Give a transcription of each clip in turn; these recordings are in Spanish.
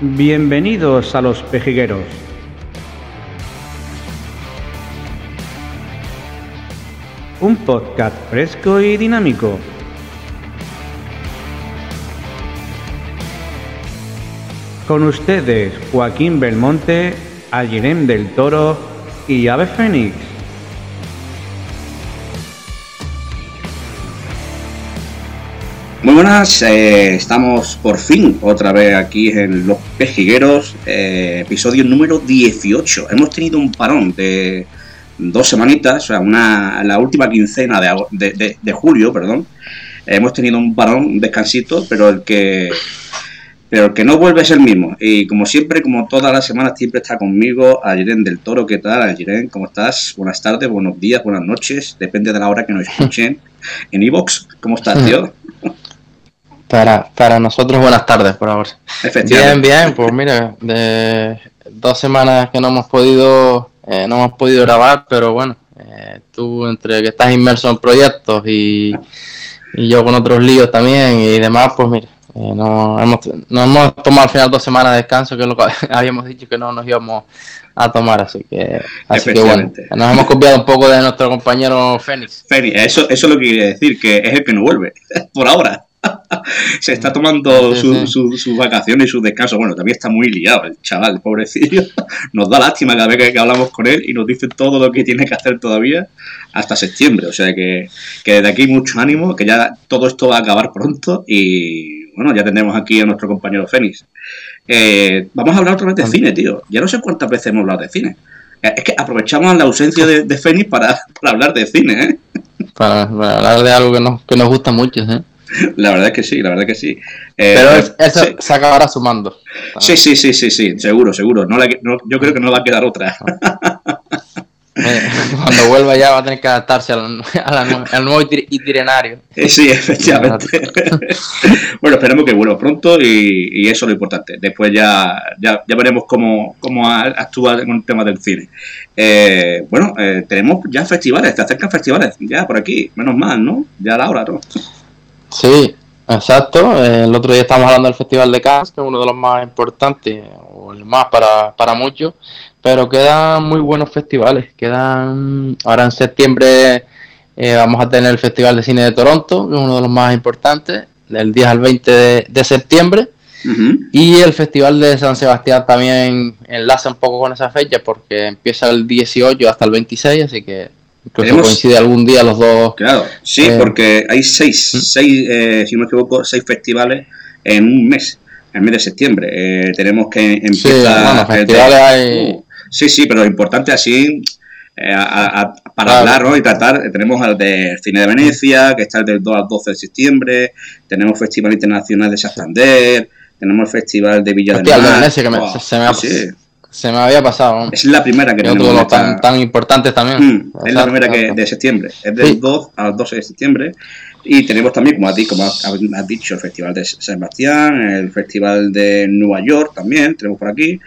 Bienvenidos a Los Pejigueros. Un podcast fresco y dinámico. Con ustedes Joaquín Belmonte, Algerem del Toro y Ave Fénix. Muy buenas, eh, estamos por fin otra vez aquí en Los Pejigueros, eh, episodio número 18. Hemos tenido un parón de dos semanitas, o sea, una, la última quincena de, ago- de- de- de julio, perdón. Hemos tenido un parón, un descansito, pero el que pero el que no vuelve es el mismo. Y como siempre, como todas las semanas, siempre está conmigo Ayiren del Toro. ¿Qué tal, Ayiren? ¿Cómo estás? Buenas tardes, buenos días, buenas noches. Depende de la hora que nos escuchen. En Evox, ¿cómo estás, tío? Para, para nosotros, buenas tardes por ahora. Bien, bien, pues mira, de dos semanas que no hemos podido, eh, no hemos podido grabar, pero bueno, eh, tú entre que estás inmerso en proyectos y, y yo con otros líos también y demás, pues mira, eh, no, hemos, nos hemos tomado al final dos semanas de descanso, que es lo que habíamos dicho que no nos íbamos a tomar, así que, así que bueno, nos hemos copiado un poco de nuestro compañero Fénix. Feni, eso, eso es lo que quiere decir, que es el que no vuelve, por ahora. Se está tomando Sí, su- su- sus vacaciones y sus descansos. Bueno, también está muy liado el chaval, pobrecillo. Nos da lástima cada vez que, hablamos con él y nos dice todo lo que tiene que hacer todavía hasta septiembre. O sea que, que desde aquí mucho ánimo, que ya todo esto va a acabar pronto y bueno, ya tendremos aquí a nuestro compañero Fénix. Eh, vamos a hablar otra vez de cine, tío. Ya no sé cuántas veces hemos hablado de cine. Eh, Es que aprovechamos la ausencia de, de Fénix para, para hablar de cine, ¿eh? Para, para hablar de algo que nos, que nos gusta mucho, ¿eh? La verdad es que sí, la verdad es que sí. Eh, Pero es- eso sí, se acabará sumando. sí, sí, sí, sí, sí, seguro, seguro. No la- no- yo creo que no va a quedar otra. Eh, Cuando vuelva ya va a tener que adaptarse al, a la nue- al nuevo itinerario. Eh, Sí, efectivamente. bueno, esperemos que vuelva pronto y, y eso es lo importante. Después ya, ya, ya veremos cómo, cómo actúa con el tema del cine. Eh, bueno, eh, tenemos ya festivales, te acercan festivales ya por aquí, menos mal, ¿no? Ya a la hora, ¿no? Sí, exacto. Eh, el otro día estábamos hablando del Festival de Cannes, que es uno de los más importantes, o el más para, para muchos, pero quedan muy buenos festivales. Quedan, ahora en septiembre eh, vamos a tener el Festival de Cine de Toronto, que es uno de los más importantes, del 10 al 20 de, de septiembre. Y el Festival de San Sebastián también enlaza un poco con esa fecha porque empieza el 18 hasta el 26, así que incluso Tenemos- coincide algún día los dos. Claro, sí, Eh, porque hay seis, seis eh, si no me equivoco, seis festivales en un mes, en el mes de septiembre. Eh, tenemos que Sí, empezar... de- festivales hay. Uh, sí, sí, pero lo importante así, eh, a- a- para Claro. hablar ¿no? y tratar, eh, tenemos al de Cine de Venecia, que está el del 2 al 12 de septiembre, tenemos Festival Internacional de Santander, tenemos el Festival de Villa Hostia, del el de Mar. Venecia, que me- se me ha- sí, Se me había pasado. es la primera que tenemos. los esta- tan, tan importantes también. Mm, es la primera que de septiembre, es del Sí. 2 al 12 de septiembre. Y tenemos también, como has, di- como has- dicho, el Festival de San Sebastián, el Festival de Nueva York también, tenemos por aquí,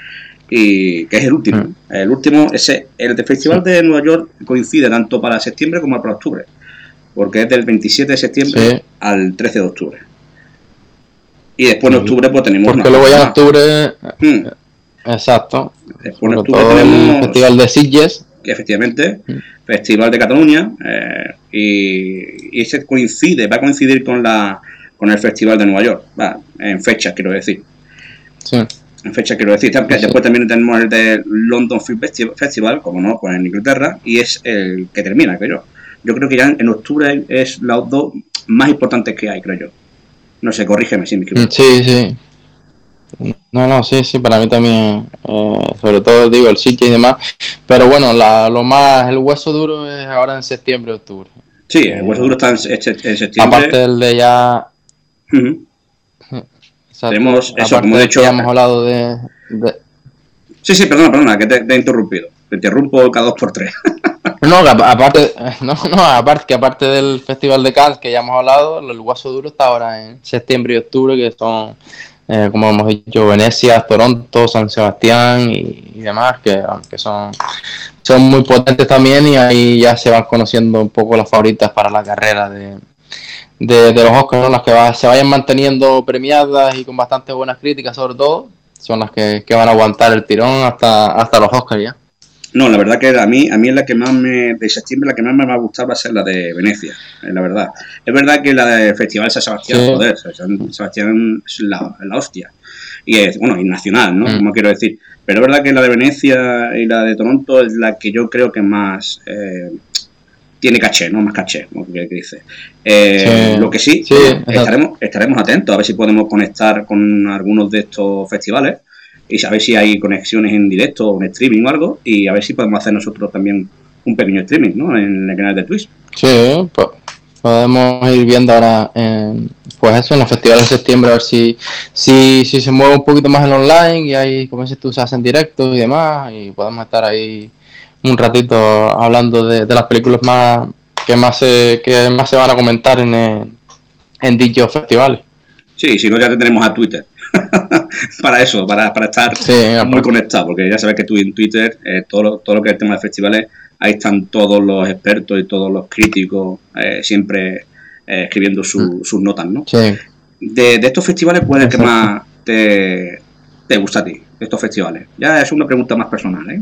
y que es el último. Mm. El último, ese, el de Festival de Nueva York coincide tanto para septiembre como para octubre, porque es del 27 de septiembre Sí. al 13 de octubre. Y después en octubre pues tenemos... Porque luego ya en octubre. Mm, Exacto. Después en octubre todo el tenemos... Festival de Sitges. que efectivamente, Mm. Festival de Cataluña, eh, y, y ese coincide, va a coincidir con la con el Festival de Nueva York, va, en fecha quiero decir, Sí. en fecha quiero decir, También- Sí. después también tenemos el de London Film Festi- Festival, como no, pues en Inglaterra, y es el que termina, creo yo. Yo creo que ya en octubre es los dos más importantes que hay, creo yo. No sé, corrígeme si me equivoco. Sí, sí. No, no, sí, sí, para mí también, eh, sobre todo digo el sitio y demás, pero bueno, la, lo más, el hueso duro es ahora en septiembre, octubre. Sí, el hueso duro está en, septiembre. Aparte del de ya, Tenemos eso, como he del dicho, que ya hemos hablado de, de- Sí, sí, perdona, perdona, que te, te he interrumpido. Te interrumpo cada dos por tres. no, aparte, no, no, aparte que aparte del Festival de Cannes que ya hemos hablado, el hueso duro está ahora en septiembre y octubre, que son eh, como hemos dicho, Venecia, Toronto, San Sebastián y, demás, que, que son, son muy potentes también y ahí ya se van conociendo un poco las favoritas para la carrera de, de, los Oscars, ¿no? las que va- se vayan manteniendo premiadas y con bastante buenas críticas sobre todo. son las que, van a aguantar el tirón hasta, hasta los Oscars ya. No, la verdad que a mí, a mí es la que más me, de septiembre, la que más me va a gustar va a ser la de Venecia, la verdad. Es verdad que la de Festival de San Sebastián, joder, San Sebastián es la, la, hostia. Y es, bueno, y nacional, ¿no? Mm. Como quiero decir. Pero es verdad que la de Venecia y la de Toronto es la que yo creo que más eh, tiene caché, ¿no? Más caché, como que dice. Eh, lo que sí, estaremos, estaremos atentos a ver si podemos conectar con algunos de estos festivales y a ver si hay conexiones en directo o en streaming o algo y a ver si podemos hacer nosotros también un pequeño streaming ¿no? en el canal de Twitch. Sí, pues podemos ir viendo ahora en, pues eso en los festivales de septiembre a ver si, si, si se mueve un poquito más el online y ahí como dices tú se hacen directos y demás y podemos estar ahí un ratito hablando de, las películas más que más se, que más se van a comentar en, en dichos festivales. Sí, si no ya tenemos a Twitter. para eso, para, para estar muy conectado, porque ya sabes que tú en Twitter, eh, todo, lo, todo lo que es el tema de festivales, ahí están todos los expertos y todos los críticos eh, siempre eh, escribiendo mm. sus notas, ¿no? De, estos festivales, ¿cuál es el que más te, te gusta a ti? De estos festivales. Ya es una pregunta más personal, ¿eh?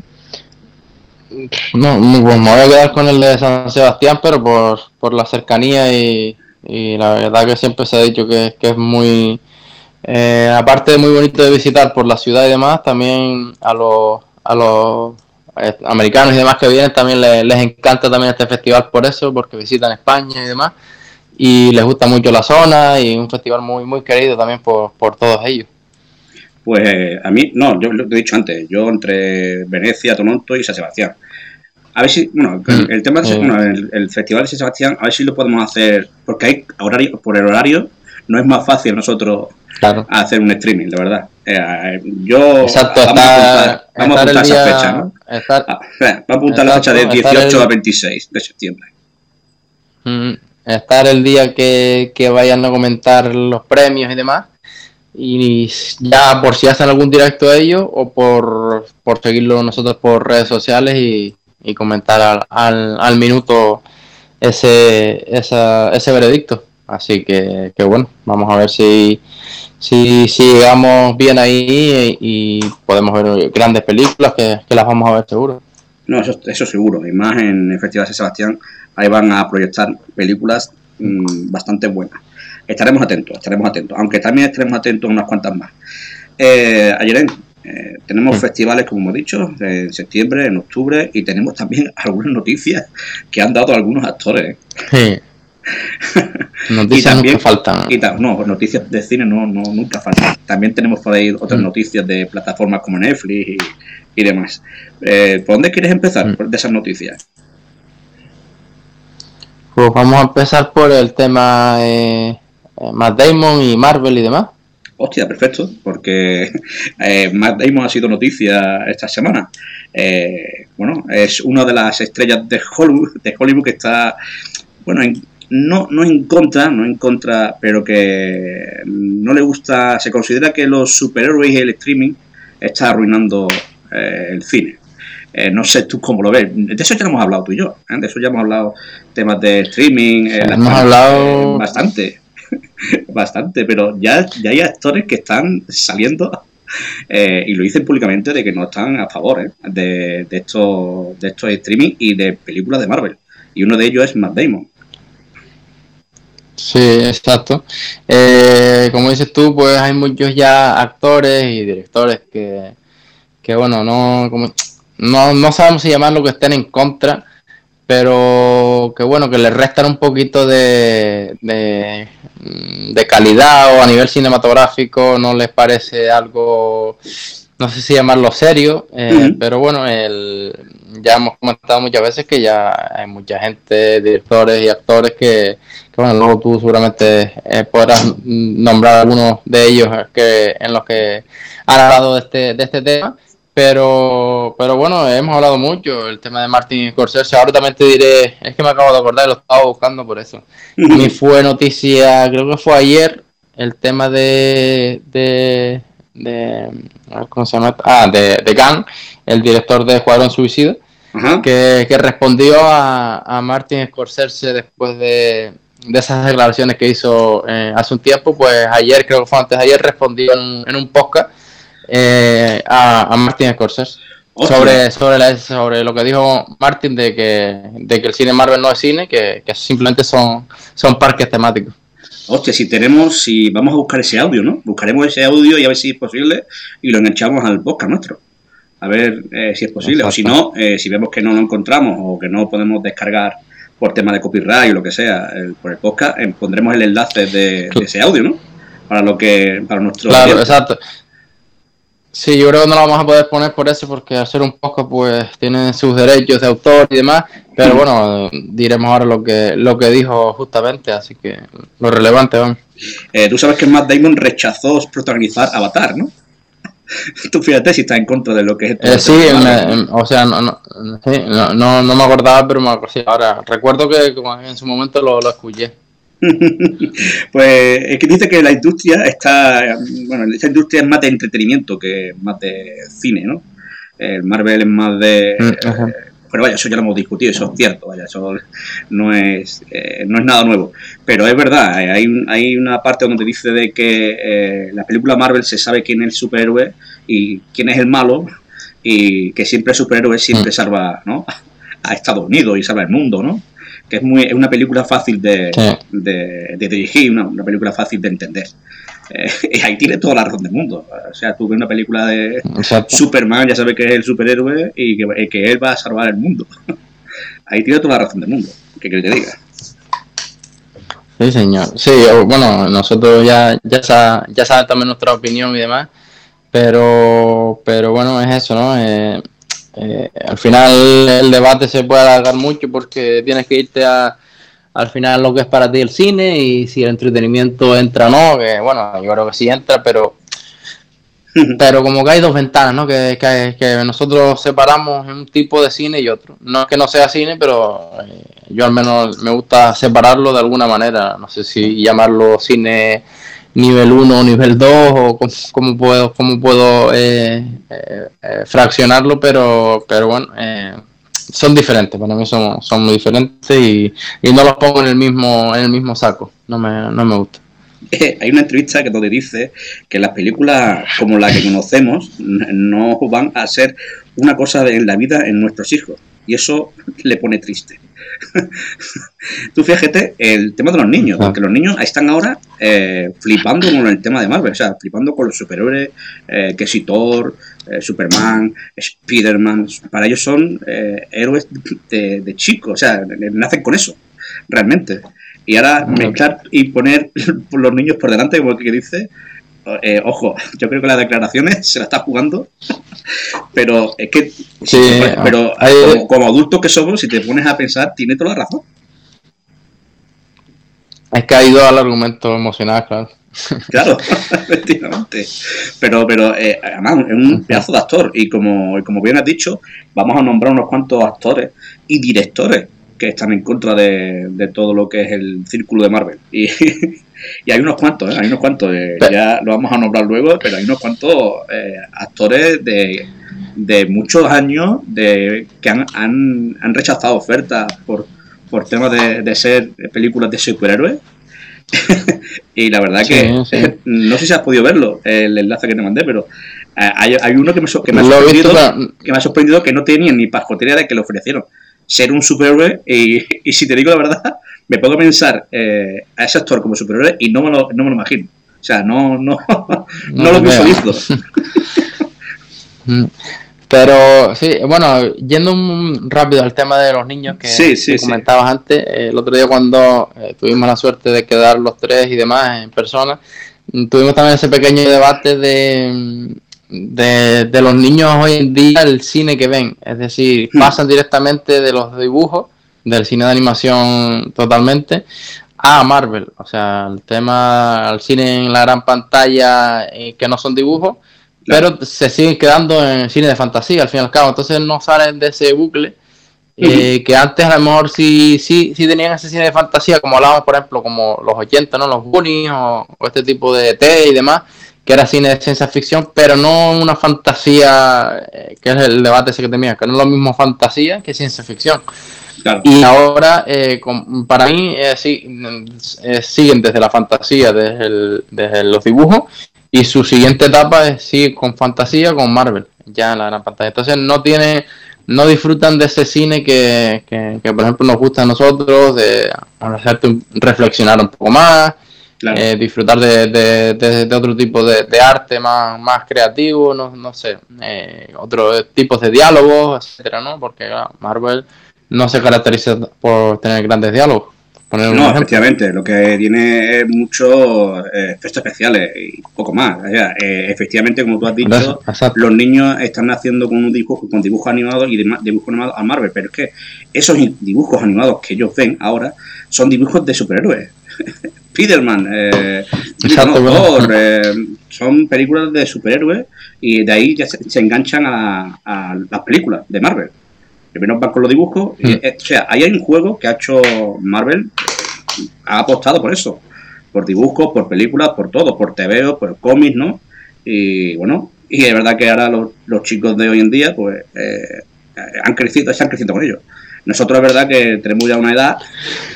No, pues me voy a quedar con el de San Sebastián, pero por, por la cercanía y, y la verdad que siempre se ha dicho que, que es muy eh, aparte de muy bonito de visitar por la ciudad y demás, también a los, a los eh, americanos y demás que vienen también les, encanta también este festival por eso, porque visitan España y demás, y les gusta mucho la zona y un festival muy muy querido también por, por todos ellos. Pues eh, a mí, no, yo lo he dicho antes, yo entre Venecia, Toronto y San Sebastián. A ver si, bueno, el, mm. tema de, bueno, el, Festival de San Sebastián, a ver si lo podemos hacer, porque hay horario, por el horario, no es más fácil nosotros hacer un streaming, de verdad. Eh, yo Exacto, vamos, a apuntar, esa fecha, ¿no? Estar, ah, vamos a apuntar la fecha de 18 a 26 de septiembre. Mm, estar el día que, que vayan a comentar los premios y demás. Y ya por si hacen algún directo de ellos o por, por seguirlo nosotros por redes sociales y, y comentar al, al, al minuto ese, esa, ese veredicto. Así que, que, bueno, vamos a ver si, si, si llegamos bien ahí y, podemos ver grandes películas que, las vamos a ver seguro. No, eso, eso seguro. Y más en el Festival de Sebastián, ahí van a proyectar películas mm, bastante buenas. Estaremos atentos, estaremos atentos. Aunque también estaremos atentos a unas cuantas más. Eh, ayer eh, tenemos festivales, como hemos dicho, en septiembre, en octubre, y tenemos también algunas noticias que han dado algunos actores. Sí. Noticias nunca faltan. no, noticias de cine no, no, nunca faltan. También tenemos por ahí otras mm. noticias de plataformas como Netflix y, demás. Eh, ¿Por dónde quieres empezar mm. de esas noticias? Pues vamos a empezar por el tema eh, Matt Damon y Marvel y demás. Hostia, perfecto, porque eh, Matt Damon ha sido noticia esta semana. Eh, bueno, es una de las estrellas de Hollywood, de Hollywood que está bueno, en, no, no en contra, no en contra, pero que no le gusta, se considera que los superhéroes y el streaming está arruinando eh, el cine. Eh, no sé tú cómo lo ves. De eso ya hemos hablado tú y yo. ¿eh? De eso ya hemos hablado temas de streaming. hemos hablado bastante. bastante. Pero ya, ya hay actores que están saliendo y lo dicen públicamente de que no están a favor de, de, estos, de estos streaming y de películas de Marvel. Y uno de ellos es Matt Damon. Sí, exacto. Eh, como dices tú, pues hay muchos ya actores y directores que, que bueno, no, como, no, no sabemos si llamarlo que estén en contra, pero que bueno, que le restan un poquito de, de, de calidad o a nivel cinematográfico no les parece algo no sé si llamarlo serio, eh, pero bueno, el, ya hemos comentado muchas veces que ya hay mucha gente, directores y actores que, bueno, luego tú seguramente eh, podrás nombrar algunos de ellos que en los que han hablado de este, de este tema. Pero, pero bueno, hemos hablado mucho el tema de Martin Scorsese. Ahora también te diré, es que me acabo de acordar, lo estaba buscando por eso. Y fue noticia, creo que fue ayer, el tema de, de de ¿cómo se llama? Ah, de, de Gunn, el director de Escuadrón Suicida, que, que, respondió a, a Martin Scorsese después de, de esas declaraciones que hizo eh, hace un tiempo, pues ayer, creo que fue antes de ayer, respondió en, en un podcast eh, a, a Martin Scorsese. Sobre, sobre, sobre lo que dijo Martin de que, de que el cine Marvel no es cine, que, que simplemente son, son parques temáticos. Hostia, si tenemos, si vamos a buscar ese audio, ¿no? Buscaremos ese audio y a ver si es posible y lo enganchamos al podcast nuestro. A ver eh, si es posible. O si no, eh, si vemos que no lo encontramos o que no podemos descargar por tema de copyright o lo que sea por el podcast, eh, pondremos el enlace de, ese audio, ¿no? Para lo que, para nuestro. Claro, exacto. Sí, yo creo que no lo vamos a poder poner por eso, porque al ser un podcast, pues tiene sus derechos de autor y demás. Pero bueno, diremos ahora lo que lo que dijo justamente, así que lo relevante, vamos. Eh, Tú sabes que Matt Damon rechazó protagonizar Avatar, ¿no? Tú fíjate si está en contra de lo que es esto. Eh, sí, o sea, no, no, no, me acordaba, pero me acordaba. Ahora, recuerdo que en su momento lo, lo escuché. pues es que dice que la industria está, bueno, esta industria es más de entretenimiento que más de cine, ¿no? El Marvel es más de... Mm, pero vaya, eso ya lo hemos discutido, eso es cierto, vaya, eso no es, eh, no es nada nuevo. Pero es verdad, eh, hay, hay una parte donde dice de que eh, la película Marvel se sabe quién es el superhéroe y quién es el malo y que siempre el superhéroe siempre mm. salva ¿no? a Estados Unidos y salva el mundo, ¿no? Que es, muy, es una película fácil de, de, dirigir, una, una, película fácil de entender. Eh, y ahí tiene toda la razón del mundo. O sea, tú ves una película de Superman, ya sabes que es el superhéroe y que, que él va a salvar el mundo. ahí tiene toda la razón del mundo. ¿Qué quieres que te diga? Sí, señor. Sí, bueno, nosotros ya, ya, ya saben también nuestra opinión y demás, pero, pero bueno, es eso, ¿no? Eh, eh, al final el debate se puede alargar mucho porque tienes que irte a, al final lo que es para ti el cine y si el entretenimiento entra o no, que bueno, yo creo que sí entra, pero pero como que hay dos ventanas, ¿no? Que, que, nosotros separamos un tipo de cine y otro. No es que no sea cine, pero eh, yo al menos me gusta separarlo de alguna manera. No sé si llamarlo cine nivel 1 o nivel 2 o cómo, puedo, cómo puedo eh, eh, eh, fraccionarlo, pero, pero bueno, son diferentes, para mí son, son muy diferentes y, no los pongo en el mismo, en el mismo saco, no me, no me gusta. Hay una entrevista que donde dice que las películas como la que conocemos no van a ser una cosa en la vida en nuestros hijos y eso le pone triste. Tú fíjate el tema de los niños, ah. porque los niños están ahora eh, flipando con el tema de Marvel, o sea, flipando con los superhéroes, eh, que si Thor, eh, Superman, Spider-Man, para ellos son héroes de, chicos, o sea, nacen con eso, realmente. Y ahora mezclar y poner los niños por delante, como que dice, ojo, yo creo que las declaraciones se la está jugando pero es que, pero como, adultos que somos, si te pones a pensar, tiene toda la razón. Es que ha ido al argumento emocional, claro. Claro, efectivamente. Pero, pero eh, además es un pedazo de actor. Y como, como bien has dicho, vamos a nombrar unos cuantos actores y directores que están en contra de, todo lo que es el círculo de Marvel. Y, y hay unos cuantos, ¿eh? hay unos cuantos, eh, ya lo vamos a nombrar luego, pero hay unos cuantos eh, actores de, de, muchos años de, que han, han, han rechazado ofertas por, por temas de, de ser películas de superhéroes. y la verdad que no sé si has podido verlo, el enlace que te mandé, pero hay, hay uno que me, que me, ha sorprendido, que me ha sorprendido que no tenía ni pajotería de que lo ofrecieron ser un superhéroe y, y si te digo la verdad, me puedo pensar eh, a ese actor como superhéroe y no me lo, no me lo imagino. O sea, no, no, no, lo visualizo. Mm. Pero sí, bueno, yendo rápido al tema de los niños que, comentabas antes, el otro día cuando eh, tuvimos la suerte de quedar los tres y demás en persona, tuvimos también ese pequeño debate de, de, de los niños hoy en día, el cine que ven, es decir, hmm. pasan directamente de los dibujos del cine de animación totalmente a Marvel. O sea, el tema al cine en la gran pantalla eh, que no son dibujos, pero se siguen quedando en cine de fantasía al fin y al cabo. Entonces no salen de ese bucle. Eh, que antes a lo mejor sí, sí, sí tenían ese cine de fantasía, como hablábamos, por ejemplo, como los 80, ¿no? Los Goonies o, este tipo de T y demás, que era cine de ciencia ficción, pero no una fantasía, eh, que es el debate ese que tenía, que no es lo mismo fantasía que ciencia ficción. Y ahora, eh, para mí, eh, sí, eh, siguen desde la fantasía, desde, desde, los dibujos, y su siguiente etapa es sí con fantasía con Marvel. Ya en la gran pantalla. Entonces no tiene no disfrutan de ese cine que, que, por ejemplo nos gusta a nosotros de hacerte reflexionar un poco más eh, disfrutar de, de, otro tipo de, arte más, más creativo no, no sé eh, otros tipos de diálogos etcétera no porque Marvel no se caracteriza por tener grandes diálogos. No, efectivamente, lo que tiene es muchos eh, efectos especiales y poco más. Eh, efectivamente, como tú has dicho, los niños están naciendo con un dibujo, con dibujos animados y dibujos animados a Marvel, pero es que esos dibujos animados que ellos ven ahora son dibujos de superhéroes. Spiderman, eh, eh, son películas de superhéroes y de ahí ya se, enganchan a, a las películas de Marvel primero van con los dibujos. Hmm. Eh, o sea, ahí hay un juego que ha hecho Marvel, ha apostado por eso. Por dibujos, por películas, por todo, por TV, por cómics, ¿no? Y bueno, y es verdad que ahora los, chicos de hoy en día, pues, eh, han crecido, han crecido con ellos. Nosotros es verdad que tenemos ya una edad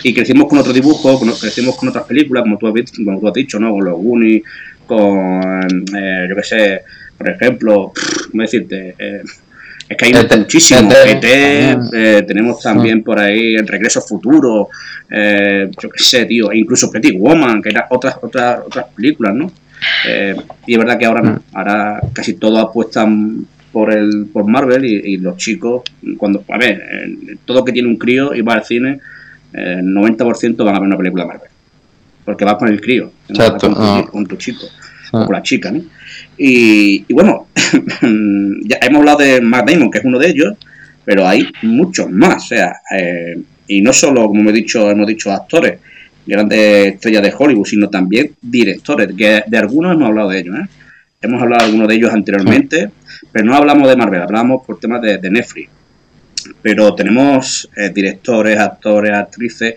y crecimos con otro dibujo, crecimos con otras películas, como tú has, como tú has dicho, ¿no? Con los Goonies, con, eh, yo qué sé, por ejemplo, ¿cómo decirte? Es que hay este, muchísimos. Este, ET, eh, tenemos también por ahí El Regreso Futuro, eh, yo qué sé, tío, e incluso Pretty Woman, que eran otras, otras, otras películas, ¿no? Eh, y es verdad que ahora no, mm. ahora casi todos apuestan por el por Marvel y, los chicos, cuando, a ver, todo que tiene un crío y va al cine, el 90% van a ver una película Marvel. Porque vas con el crío, con, tu, chico, o con la chica, ¿no? Y, bueno, ya hemos hablado de Matt Damon, que es uno de ellos, pero hay muchos más. O sea, eh, y no solo, como he dicho, hemos dicho actores, grandes estrellas de Hollywood, sino también directores, que de algunos hemos hablado de ellos. ¿eh? Hemos hablado de algunos de ellos anteriormente, pero no hablamos de Marvel, hablamos por temas de, Netflix. Pero tenemos eh, directores, actores, actrices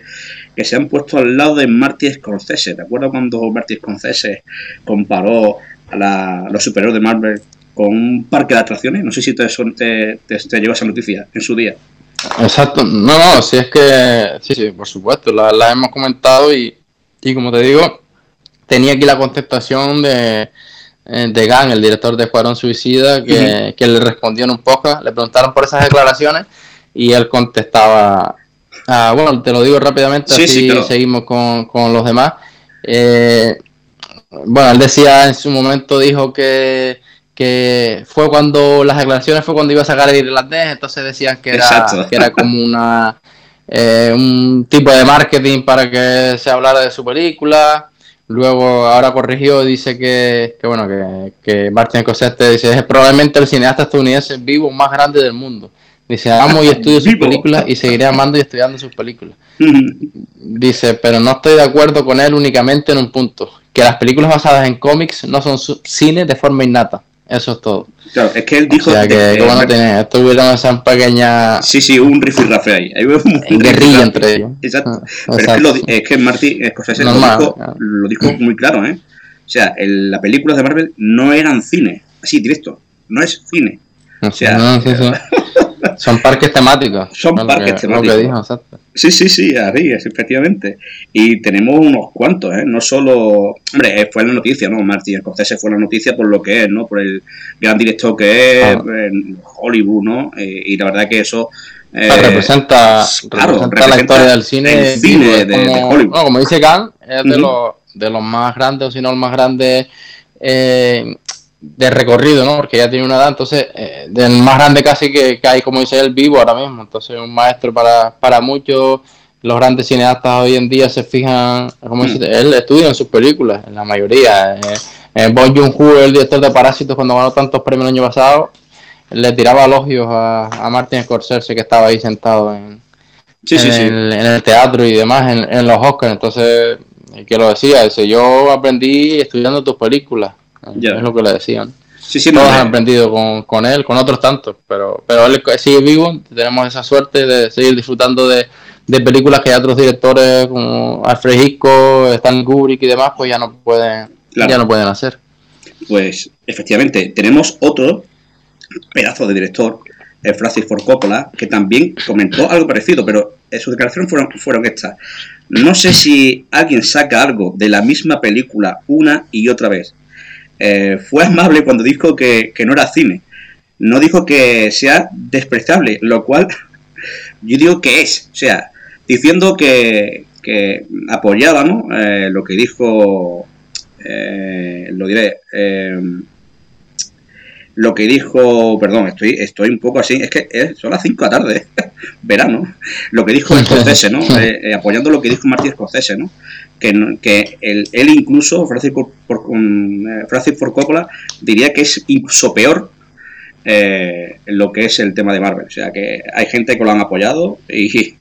que se han puesto al lado de Marty Scorsese. ¿Te acuerdas cuando Marty Scorsese comparó a, los superhéroes de Marvel con un parque de atracciones. No sé si te, te, te, esa noticia en su día. Exacto, no, no, si es que, sí, sí, por supuesto, la, hemos comentado y, y, como te digo, tenía aquí la contestación de, eh, de Gan, el director de Escuadrón Suicida, que, le respondió en un podcast, le preguntaron por esas declaraciones y él contestaba, ah, bueno, te lo digo rápidamente, así seguimos con, con los demás. Eh, bueno, él decía en su momento, dijo que, que fue cuando las declaraciones fue cuando iba a sacar el irlandés, entonces decían que era, que era como una eh, un tipo de marketing para que se hablara de su película. Luego ahora corrigió y dice que, que bueno, que, que Martin Scorsese dice es probablemente el cineasta estadounidense vivo más grande del mundo. Dice, amo y estudio sus películas y seguiré amando y estudiando sus películas. Dice, pero no estoy de acuerdo con él únicamente en un punto, que las películas basadas en cómics no son cine de forma innata. Eso es todo. Claro, es que él dijo... O sea, que, que bueno, tiene, estuvieron esa pequeña... Sí, sí, un rifirrafe ahí. Hay un guerrilla entre ellos. Exacto. Ah, pero es que, lo, es que Marty Scorsese lo, dijo, lo dijo muy claro, ¿eh? O sea, el, las películas de Marvel no eran cine, así, directo. No es cine. O sea, no, sí, sí. Son parques temáticos. Son parques temáticos. Sí, sí, sí, así es, efectivamente. Y tenemos unos cuantos, ¿eh? No solo. Hombre, eh, fue la noticia, ¿no? Martín Scorsese fue la noticia por lo que es, ¿no? Por el gran director que es, ah. en Hollywood, ¿no? Eh, y la verdad que eso. Eh, representa, representa, la historia del cine, el cine de, como, Hollywood. como dice Khan, es de, los, de los más grandes, o si no el más grande eh, de recorrido, ¿no? Porque ya tiene una edad, entonces, eh, del más grande casi que, hay, como dice él, vivo ahora mismo. Entonces, un maestro para, para muchos. Los grandes cineastas hoy en día se fijan, como dice, mm. él estudia en sus películas, en la mayoría. Eh, eh Bon Joon-ho, el director de Parásitos, cuando ganó tantos premios el año pasado, le tiraba elogios a, a Martin Scorsese, que estaba ahí sentado en, El, en el teatro y demás, en, en los Oscars. Entonces, que lo decía, dice, yo aprendí estudiando tus películas es lo que le decían. Sí, sí, Todos han aprendido con, con, él, con otros tantos, pero, pero él sigue vivo. Tenemos esa suerte de seguir disfrutando de, de películas que otros directores como Alfred Hitchcock, Stan Kubrick y demás, pues ya no pueden, ya no pueden hacer. Pues efectivamente, tenemos otro pedazo de director, Francis Ford Coppola, que también comentó algo parecido, pero sus declaraciones fueron, fueron estas. No sé si alguien saca algo de la misma película una y otra vez eh, fue amable cuando dijo que, no era cine. No dijo que sea despreciable, lo cual yo digo que es. O sea, diciendo que, que apoyaba. Eh, lo que dijo, eh, lo diré, lo que dijo, perdón, estoy, estoy un poco así, es que son las 5 de la tarde, verano, lo que dijo Scorsese, ¿no? apoyando lo que dijo Martín Scorsese, ¿no? que, que él, incluso, Francis, por, eh, Francis Ford Coppola, diría que es incluso peor eh, lo que es el tema de Marvel. O sea, que hay gente que lo han apoyado y,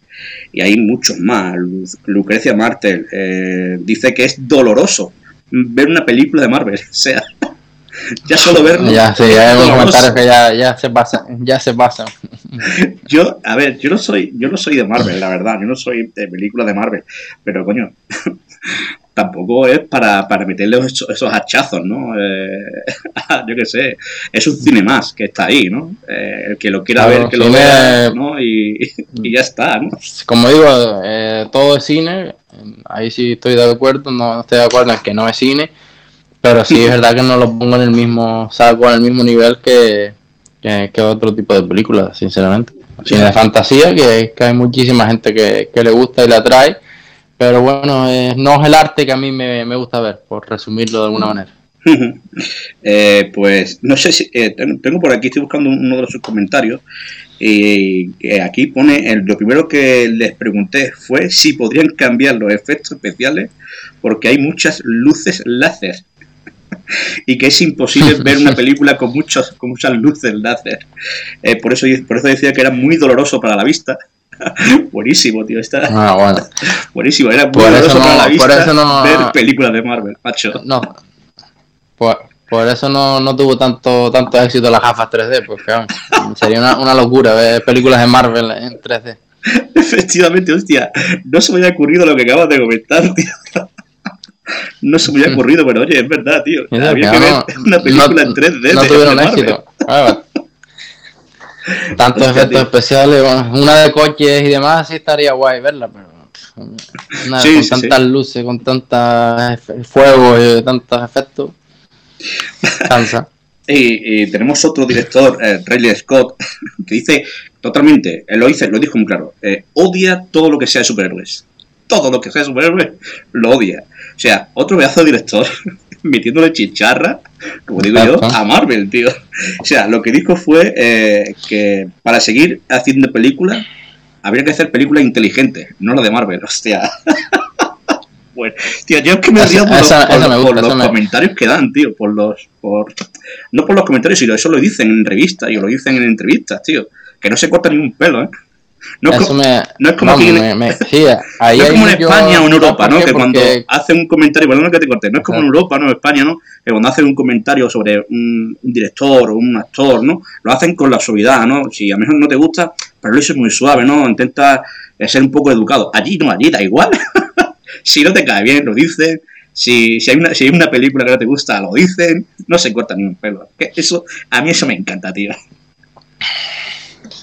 y hay muchos más. Lucrecia Martel eh, dice que es doloroso ver una película de Marvel. O sea, ya solo verlo. Ya, sí, hay comentarios que ya, ya se pasan, ya se pasan. Yo, a ver, yo no soy, yo no soy de Marvel, la verdad, yo no soy de película de Marvel, pero coño, tampoco es para, para meterle esos, hachazos, ¿no? Eh, yo qué sé, es un cine más que está ahí, ¿no? Eh, el que lo quiera ver, que lo vea, ¿no? Y, ya está, ¿no? Como digo, eh, todo es cine, ahí sí estoy de acuerdo, no estoy de acuerdo en que no es cine, pero sí es verdad que no lo pongo en el mismo saco, en el mismo nivel que, que, otro tipo de películas, sinceramente. Cine de fantasía, que, que hay muchísima gente que, que le gusta y le atrae pero bueno, eh, no es el arte que a mí me, gusta ver, por resumirlo de alguna manera. Eh, pues no sé si eh, tengo por aquí, estoy buscando uno de sus comentarios y aquí pone, el, lo primero que les pregunté fue si podrían cambiar los efectos especiales porque hay muchas luces láser y que es imposible ver una película con, muchos, con muchas luces láser. por, eso, por eso decía que era muy doloroso para la vista Buenísimo, tío. Está... Ah, bueno. Buenísimo. Era por eso no, la vista no, ver películas de Marvel, macho. No. Por, eso no, no, tuvo tanto tanto éxito las gafas 3D, porque sería una, una, locura ver películas de Marvel en 3D. Efectivamente, hostia. No se me había ocurrido lo que acabas de comentar, tío. No se me había ocurrido, pero oye, es verdad, tío. Había que ver una película en 3D. No tuvieron éxito. Tantos efectos especiales, una de coches y demás, sí estaría guay verla, pero una, con tantas luces, con tantos fuego y tantos efectos, cansa. Y, tenemos otro director, eh, Riley Scott, que dice totalmente, él lo dice, lo dijo muy claro, eh, odia todo lo que sea de superhéroes. Todo lo que sea de superhéroes lo odia. O sea, otro pedazo de director metiéndole chicharra, como digo yo, a Marvel, tío. O sea, lo que dijo fue eh, que para seguir haciendo películas habría que hacer películas inteligentes, no la de Marvel, hostia. bueno, tío, yo es que me río por, los, comentarios que dan, tío, por los, por, no por los comentarios, sino eso lo dicen en revistas y lo dicen en entrevistas, tío, que no se corta ni un pelo, ¿eh? No, es como aquí en, España o en Europa, ¿no? Que cuando hace un comentario, bueno, no que te corte, no es como en Europa, no en España, ¿no? Que cuando hacen un comentario sobre un, director o un actor, ¿no? Lo hacen con la suavidad, ¿no? Si a lo mejor no te gusta, pero lo es muy suave, ¿no? Intenta eh, ser un poco educado. Allí no, allí da igual. si no te cae bien, lo dicen. Si, si, hay una, si hay una película que no te gusta, lo dicen. No se corta ni un pelo. Eso, a mí eso me encanta, tío.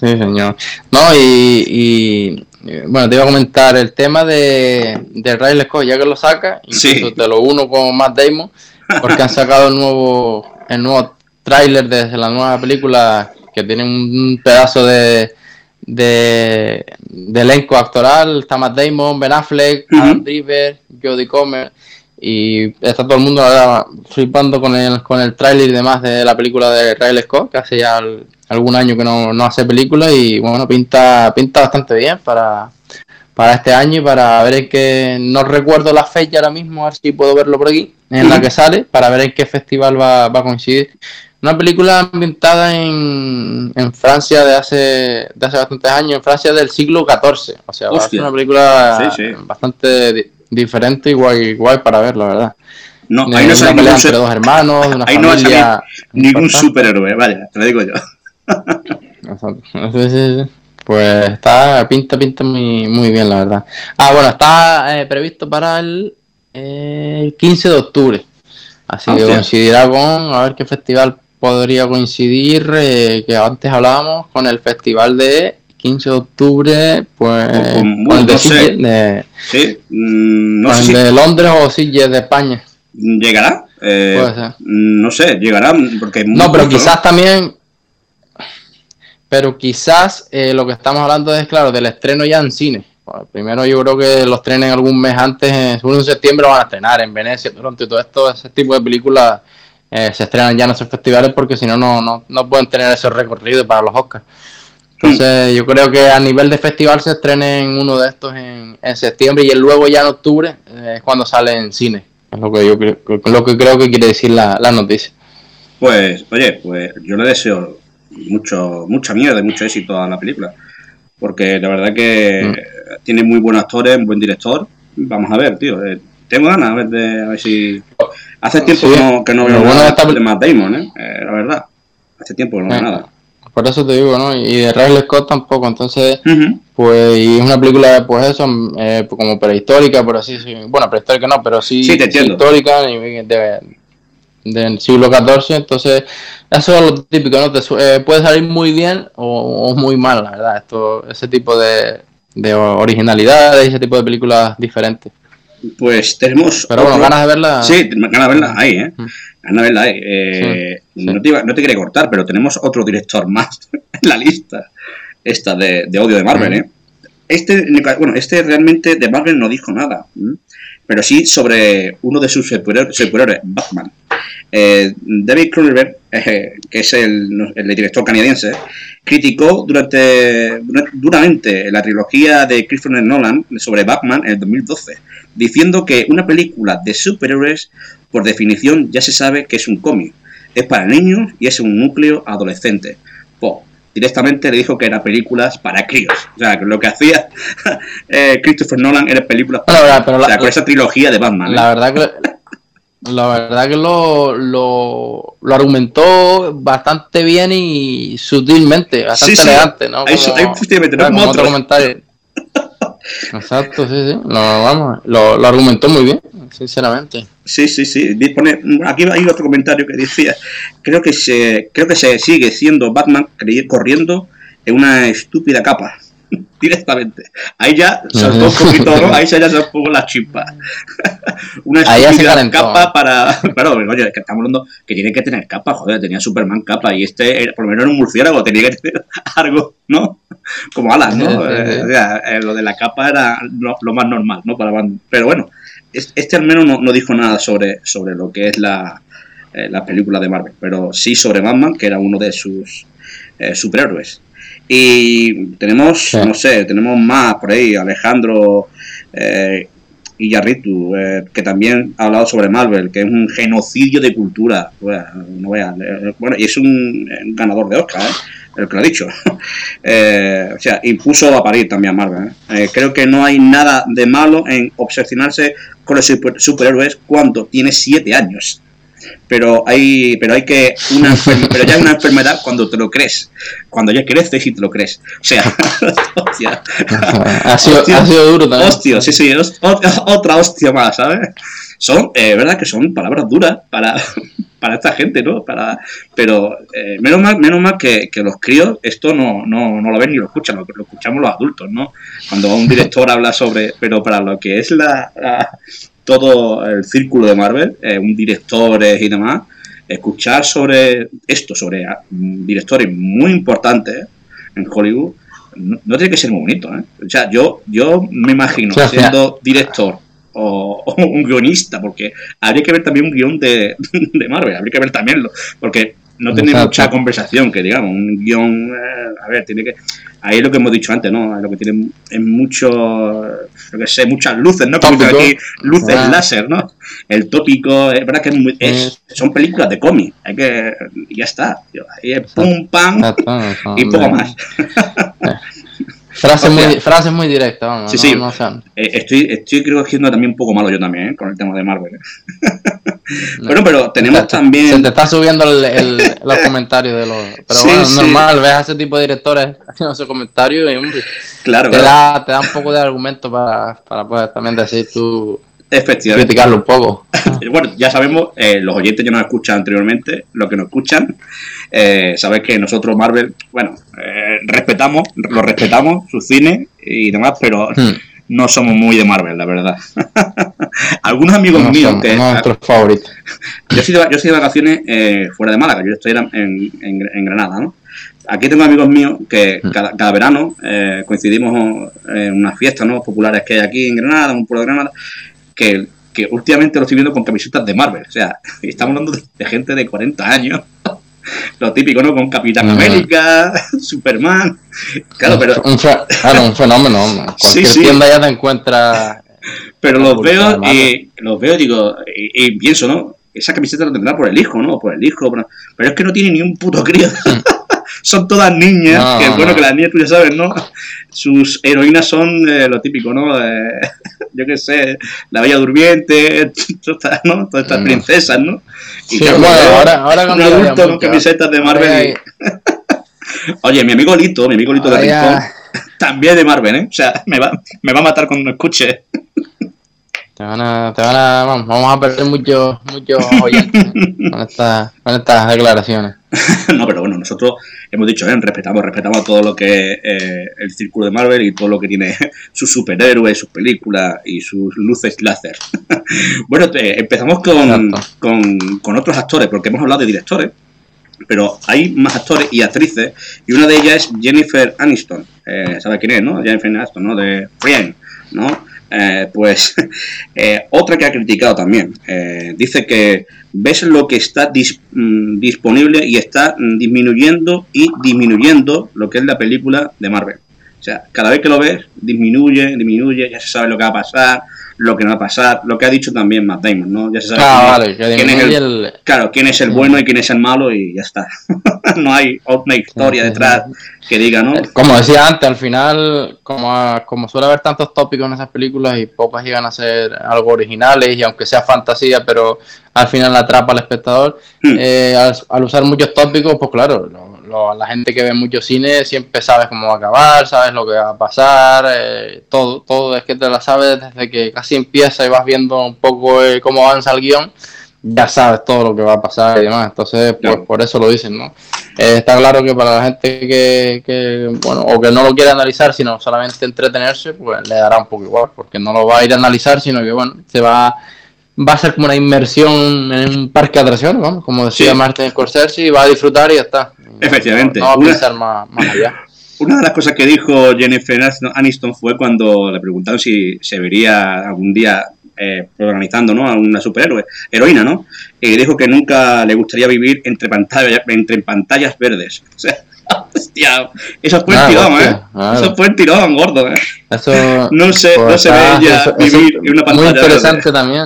Sí, señor. No, y, bueno, te iba a comentar el tema de, de Riley Scott, ya que lo saca, incluso te lo uno con Matt Damon, porque han sacado el nuevo, el nuevo tráiler de la nueva película que tiene un pedazo de, de, elenco actoral, está Matt Damon, Ben Affleck, Adam Driver, Jodie Comer, y está todo el mundo flipando con el, con el tráiler y demás de la película de Riley Scott, que hace ya algún año que no, no hace películas y bueno, pinta, pinta bastante bien para, para este año y para ver en qué, no recuerdo la fecha ahora mismo, a ver si puedo verlo por aquí, en la que sale, para ver en qué festival va, va a coincidir. Una película ambientada en, en Francia de hace, de hace bastantes años, en Francia del siglo XIV. O sea, una película bastante diferente y guay, guay para ver, la verdad. No, ahí no sale entre dos hermanos, una ahí familia no ningún superhéroe, vaya, te lo digo yo. Pues está, pinta, pinta muy, muy bien, la verdad. Ah, bueno, está eh, previsto para el 15 eh, de octubre. Así que coincidirá con, a ver qué festival podría coincidir, eh, que antes hablábamos, con el festival de 15 de octubre, pues con, el de, sí, mm, de Londres o Sitges de España. ¿Llegará? Eh, Puede ser. No sé, llegarán porque... No, pero quizás también... Pero quizás eh, lo que estamos hablando es, claro, del estreno ya en cine. Bueno, primero yo creo que los estrenen algún mes antes, en según en septiembre van a estrenar en Venecia, y todo esto, ese tipo de películas eh, se estrenan ya en esos festivales porque si no, no, no pueden tener ese recorrido para los Oscars. Entonces yo creo que a nivel de festival se estrenen uno de estos en, en septiembre y el luego ya en octubre eh, es cuando sale en cine. Es lo que yo creo, lo que creo que quiere decir la, la noticia. Pues, oye, pues yo le deseo mucho, mucha mierda y mucho éxito a la película. Porque la verdad que mm. tiene muy buenos actores, un buen director. Vamos a ver, tío. Eh, tengo ganas a ver, de, a ver si. Hace tiempo sí, no, que no veo nada esta... de Matt Damon, ¿eh? ¿eh? La verdad. Hace tiempo que no veo eh, nada. Por eso te digo, ¿no? Y de Riley Scott tampoco. Entonces, uh -huh. pues, y es una película, pues eso, eh, como prehistórica, por así decirlo. Bueno, prehistórica no, pero sí, sí, histórica, de, del siglo XIV. Entonces, eso es lo típico, ¿no? Te, eh, puede salir muy bien o, o, muy mal, la verdad. Esto, ese tipo de, de originalidad, ese tipo de películas diferentes. Pues tenemos. Pero bueno, ganas de verla. Sí, ganas de verla ahí, ¿eh? Ganas de verla ahí. Eh, sí, no, te iba, no te quería cortar, pero tenemos otro director más en la lista. Esta de, de odio de Marvel, ¿eh? Este, bueno, este realmente de Marvel no dijo nada. ¿eh? pero sí sobre uno de sus superiores, Batman. Eh, David Cronenberg, eh, que es el, el, director canadiense, criticó durante, duramente la trilogía de Christopher Nolan sobre Batman en el 2012, diciendo que una película de superhéroes, por definición, ya se sabe que es un cómic. Es para niños y es un núcleo adolescente. Pues, directamente le dijo que eran películas para críos. O sea, que lo que hacía eh, Christopher Nolan eran películas para pero, críos. pero o sea, la, con esa trilogía de Batman. La ¿eh? verdad que... La verdad que lo, lo, lo, argumentó bastante bien y sutilmente, bastante sí, sí. elegante, ¿no? Efectivamente, como otro comentario. Exacto, sí, sí. Lo, vamos, lo, lo, argumentó muy bien, sinceramente. Sí, sí, sí. Aquí hay otro comentario que decía, creo que se, creo que se sigue siendo Batman corriendo en una estúpida capa. Directamente. Ahí ya saltó un poquito, ¿no? Ahí ya se pongo la chispa. una capa para. Pero, oye, es que estamos hablando que tiene que tener capa, joder, tenía Superman capa y este, por lo menos era un murciélago, tenía que tener algo, ¿no? Como alas, ¿no? o sea, eh, lo de la capa era lo, lo, más normal, ¿no? Para Pero bueno, este al menos no, no dijo nada sobre, sobre lo que es la, eh, la película de Marvel, pero sí sobre Batman, que era uno de sus eh, superhéroes. Y tenemos, sí. no sé, tenemos más por ahí, Alejandro eh, Iñárritu, eh, que también ha hablado sobre Marvel, que es un genocidio de cultura. Bueno, no voy a, bueno y es un, un, ganador de Oscar, ¿eh? el que lo ha dicho. eh, o sea, impuso a parir también a Marvel. ¿eh? creo que no hay nada de malo en obsesionarse con los super, superhéroes cuando tiene siete años pero hay pero hay que una pero ya hay una enfermedad cuando te lo crees. Cuando ya creces y te lo crees. O sea hostia. Ha sido, hostia, ha sido duro también. Hostia sí sí otra hostia más sabes son eh, verdad que son palabras duras para para esta gente no para pero eh, menos mal menos mal que, que los críos esto no, no, no lo ven ni lo escuchan lo, lo escuchamos los adultos no cuando un director habla sobre pero para lo que es la, la todo el círculo de Marvel, eh, un directores y demás, escuchar sobre esto, sobre um, directores muy importantes en Hollywood, no, no, tiene que ser muy bonito. ¿eh? O sea, yo, yo me imagino siendo director o, o, un guionista, porque habría que ver también un guion de, de Marvel, habría que ver también, lo, porque no tiene Exacto. mucha conversación, que digamos, un guion, eh, a ver, tiene que... Ahí es lo que hemos dicho antes, ¿no? Lo que tiene es mucho, lo que sé, muchas luces, ¿no? Como aquí, luces ah. láser, ¿no? El tópico, es verdad que es muy, es, son películas de cómic, hay que, ya está, tío. ahí es pum, pam, y poco más. Frase, muy, frase muy directa, vamos. Sí, sí. No, no eh, estoy, estoy creo que también un poco malo yo también, ¿eh? con el tema de Marvel. bueno, pero tenemos te, también. Se te está subiendo el, el, los comentarios de los. Pero sí, bueno, sí. normal, ves a ese tipo de directores haciendo esos comentarios y, hombre, claro, te, claro. Da, te da un poco de argumento para, para poder también decir tú. Efectivamente. Criticarlo un poco. bueno, ya sabemos, eh, los oyentes ya nos escuchan anteriormente, los que nos escuchan, eh, sabes que nosotros Marvel, bueno, eh, respetamos, lo respetamos, su cine y demás, pero hmm. no somos muy de Marvel, la verdad. algunos amigos No míos son- que... nuestros favoritos. Yo soy de, yo soy de vacaciones eh, fuera de Málaga, yo estoy en, en, Granada, ¿no? Aquí tengo amigos míos que Mm. cada, cada verano eh, coincidimos en unas fiestas ¿no? populares que hay aquí en Granada, en un pueblo de Granada, que, que últimamente lo estoy viendo con camisetas de Marvel. O sea, estamos hablando de, de gente de 40 años. Lo típico, ¿no? Con Capitán. América, Superman. Claro, pero, Un, claro, un fenómeno. Cualquier sí. tienda ya te encuentra. pero los veo y los veo y digo, y, y pienso, ¿no? Esa camiseta la tendrá por el hijo, ¿no? Por el hijo, por- pero es que no tiene ni un puto crío. Son todas niñas, No, que bueno no. que las niñas tú ya sabes, ¿no? Sus heroínas son eh, lo típico, ¿no? Eh, yo qué sé, la Bella Durmiente, todas ¿no? Todas estas Mm. princesas, ¿no? Y Sí, bueno, ahora, ahora un adulto con camisetas de Marvel. Oye, mi amigo Lito, mi amigo Lito de Rincón, también de Marvel, ¿eh? O sea, me va, me va a matar cuando escuche. Te van a, te van a, vamos, vamos a perder muchos, muchos oyentes ¿eh? con, estas, con estas declaraciones. no, pero bueno, nosotros hemos dicho, ¿eh? respetamos, respetamos todo lo que es eh, el círculo de Marvel y todo lo que tiene sus superhéroes, sus películas y sus luces láser. bueno, te- empezamos con, con, con otros actores, porque hemos hablado de directores, pero hay más actores y actrices, y una de ellas es Jennifer Aniston. Eh, ¿Sabe quién es, no? Jennifer Aniston, ¿no? De Friend, ¿no? Eh, pues eh, otra que ha criticado también. eh, dice que ves lo que está mm, disponible y está mm, disminuyendo y disminuyendo lo que es la película de Marvel. O sea, cada vez que lo ves, disminuye, disminuye, ya se sabe lo que va a pasar, lo que no va a pasar, lo que ha dicho también Matt Damon, ¿no? Ya se sabe Ah, quién vale, quién es el- el, Claro, quién es el bueno y quién es el malo y ya está. no hay otra historia detrás que diga, ¿no? Como decía antes, al final, como, como suele haber tantos tópicos en esas películas y pocas llegan a ser algo originales, y aunque sea fantasía, pero al final atrapa al espectador, Hmm. eh, al, al usar muchos tópicos, pues claro, la gente que ve mucho cine siempre sabes cómo va a acabar, sabes lo que va a pasar, eh, todo, todo es que te la sabes desde que casi empieza y vas viendo un poco eh, cómo avanza el guion, ya sabes todo lo que va a pasar y demás, entonces pues por eso lo dicen, ¿no? Eh, está claro que para la gente que, que, bueno, o que no lo quiere analizar, sino solamente entretenerse, pues le dará un poco igual, porque no lo va a ir a analizar, sino que, bueno, se va, va a ser como una inmersión en un parque de atracciones, como decía Sí. Martin Scorsese, y va a disfrutar y ya está. Efectivamente. No, no Una- más, más allá. Una de las cosas que dijo Jennifer Aniston fue cuando le preguntaron si se vería algún día eh, protagonizando ¿no? a una superhéroe, heroína, ¿no? Y dijo que nunca le gustaría vivir entre pantallas, entre pantallas verdes. O sea, hostia, eso fue Ah, el tirón, ¿eh? claro. Eso fue el tirón, gordo, ¿eh? Eso No pues, no se está- ve eso- eso vivir en una pantalla Muy interesante verde. también.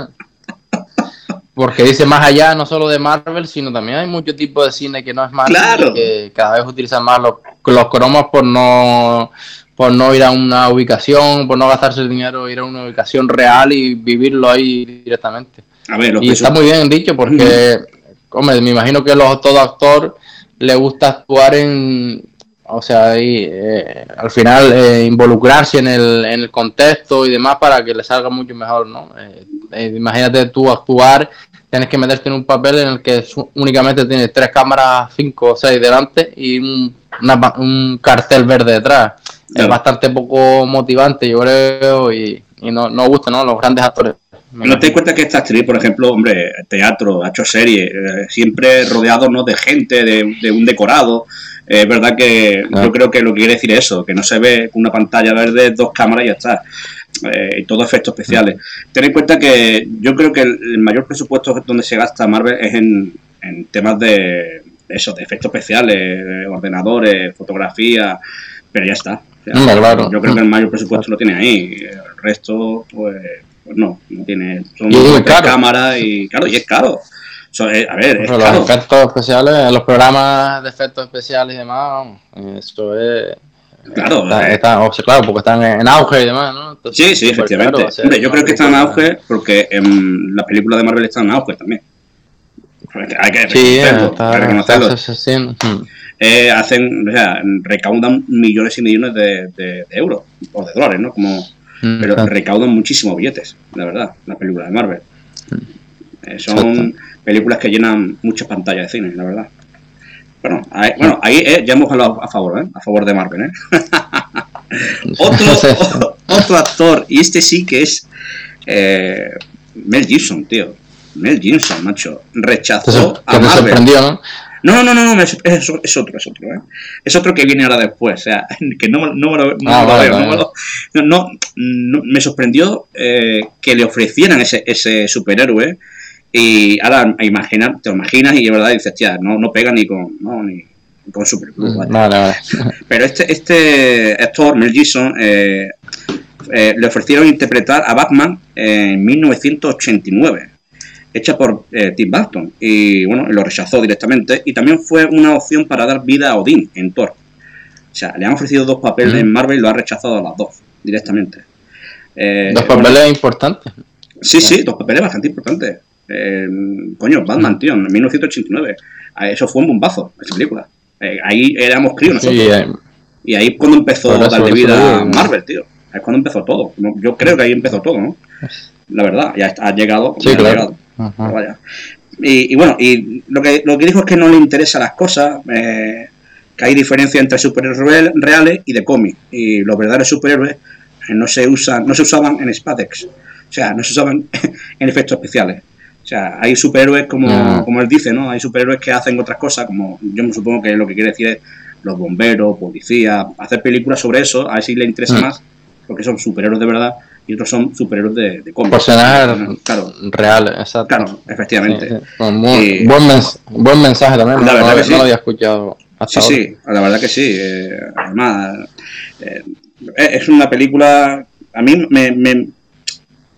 Porque dice más allá, no solo de Marvel, sino también hay mucho tipo de cine que no es Marvel Claro. y que cada vez utilizan más los, los cromos por no por no ir a una ubicación, por no gastarse el dinero, ir a una ubicación real y vivirlo ahí directamente. A ver, los Y está muy bien dicho porque, hombre, me imagino que los, todo actor le gusta actuar en, o sea, ahí, eh, al final eh, involucrarse en el, en el contexto y demás para que le salga mucho mejor, ¿no? Eh, eh, imagínate tú actuar, tienes que meterte en un papel en el que su- únicamente tienes tres cámaras, cinco o seis delante y un, una un cartel verde detrás. Claro. Es bastante poco motivante, yo creo, y, y no, no gusta, ¿no? Los grandes actores. No te imagino. cuenta que esta actriz, por ejemplo, hombre, teatro, ha hecho serie, eh, siempre rodeado ¿no? de gente, de, de un decorado. Eh, Es verdad que yo creo que lo que quiere decir es eso, que no se ve una pantalla verde, dos cámaras y ya está. Eh, y todo efectos especiales. Ten en cuenta que yo creo que el, mayor presupuesto donde se gasta Marvel es en, en temas de eso, de efectos especiales, de ordenadores, fotografía, pero ya está. O sea, Hombre, claro. Yo creo que el mayor presupuesto lo tiene ahí. El resto, pues, pues no, no tiene. Son Y cámaras y claro, y es caro. So, eh, a ver, es caro. los efectos especiales, los programas de efectos especiales y demás, eso es. Claro, Está, está- o sea, claro, porque están en auge y demás, ¿no? Entonces, Sí, sí, súper efectivamente. Hombre, yo creo que están en auge porque en las películas de Marvel están en auge también. Hay que- que Sí, reconocerlo, está, hay que está reconocerlo. asesino. Mm. Eh, hacen, o sea, recaudan millones y millones de, de- de euros o de dólares, ¿no? Como, Mm, pero recaudan muchísimos billetes, la verdad, las películas de Marvel. Eh, son Exacto. películas que llenan muchas pantallas de cine, la verdad. Bueno, ahí, bueno, ahí eh, ya hemos hablado a favor, ¿eh? A favor de Marvel, ¿eh? otro, otro actor, y este sí que es, eh, Mel Gibson, tío. Mel Gibson, macho. Rechazó a Marvel. sorprendió, ¿no? No, no, no, no, es, es, otro, es otro, ¿eh? Es otro que viene ahora después, o sea, que no, no, me lo, no ah, veo, no, no, me sorprendió eh, que le ofrecieran ese, ese superhéroe y ahora imagina, te lo imaginas y de verdad dices, tía, no, no pega ni con, no, ni con Super mm, ¿vale? Pero este, este actor, Mel Gibson, eh, eh, le ofrecieron interpretar a Batman en 1989 hecha por eh, Tim Burton y bueno, lo rechazó directamente y también fue una opción para dar vida a Odín en Thor. O sea, le han ofrecido dos papeles en Marvel y lo ha rechazado a las dos directamente. Dos papeles importantes. Sí, sí, dos papeles bastante importantes. Eh, coño, Batman, tío, en 1989. Eso fue un bombazo, esa película. ahí éramos críos nosotros. y ahí cuando empezó a darle vida a Marvel, tío. Es cuando empezó todo. Yo creo que ahí empezó todo, ¿no? La verdad, ya ha llegado. Sí, ha llegado. Y, bueno, y lo que, lo que dijo es que no le interesan las cosas, eh, que hay diferencia entre superhéroes reales y de cómic. Y los verdaderos superhéroes eh, no se usan, no se usaban en Spadex, o sea, no se usaban en efectos especiales. O sea, hay superhéroes como, como él dice, ¿no? Hay superhéroes que hacen otras cosas, como yo me supongo que lo que quiere decir es los bomberos, policías, hacer películas sobre eso, a ver si le interesa mm. más, porque son superhéroes de verdad, y otros son superhéroes de, de cómics. Personajes claro, reales, exacto. Claro, efectivamente. buen, mensaje también, la verdad no, que sí. lo había escuchado hasta Sí, sí, la verdad que sí. Eh, además, eh, es una película, a mí me, me,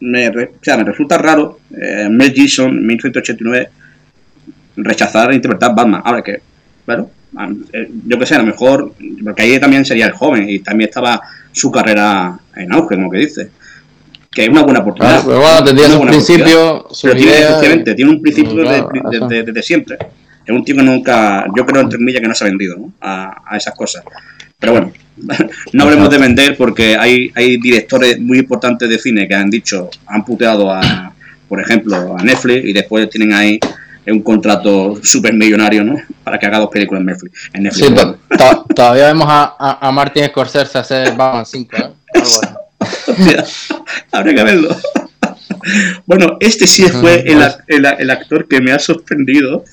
me, o sea, me resulta raro eh, Mel Gibson, en 1989, rechazar e interpretar Batman. Ahora que, bueno, eh, yo que sé, a lo mejor, porque ahí también sería el joven y también estaba su carrera en auge, como que dice que es una buena oportunidad. pero bueno, tendría un principio, pero tiene, tiene un principio desde de, siempre. Es un tío que nunca, yo creo, entre comillas, que no se ha vendido ¿no? A, a, esas cosas. Pero bueno, no hablemos de vender porque hay, hay directores muy importantes de cine que han dicho, han puteado a, por ejemplo, a Netflix y después tienen ahí un contrato súper millonario, ¿no? Para que haga dos películas en Netflix. En Netflix sí, todavía vemos a, a, Martin Scorsese hacer Batman 5, ¿eh? Habría que verlo. Bueno, este sí fue el, el, actor que me ha sorprendido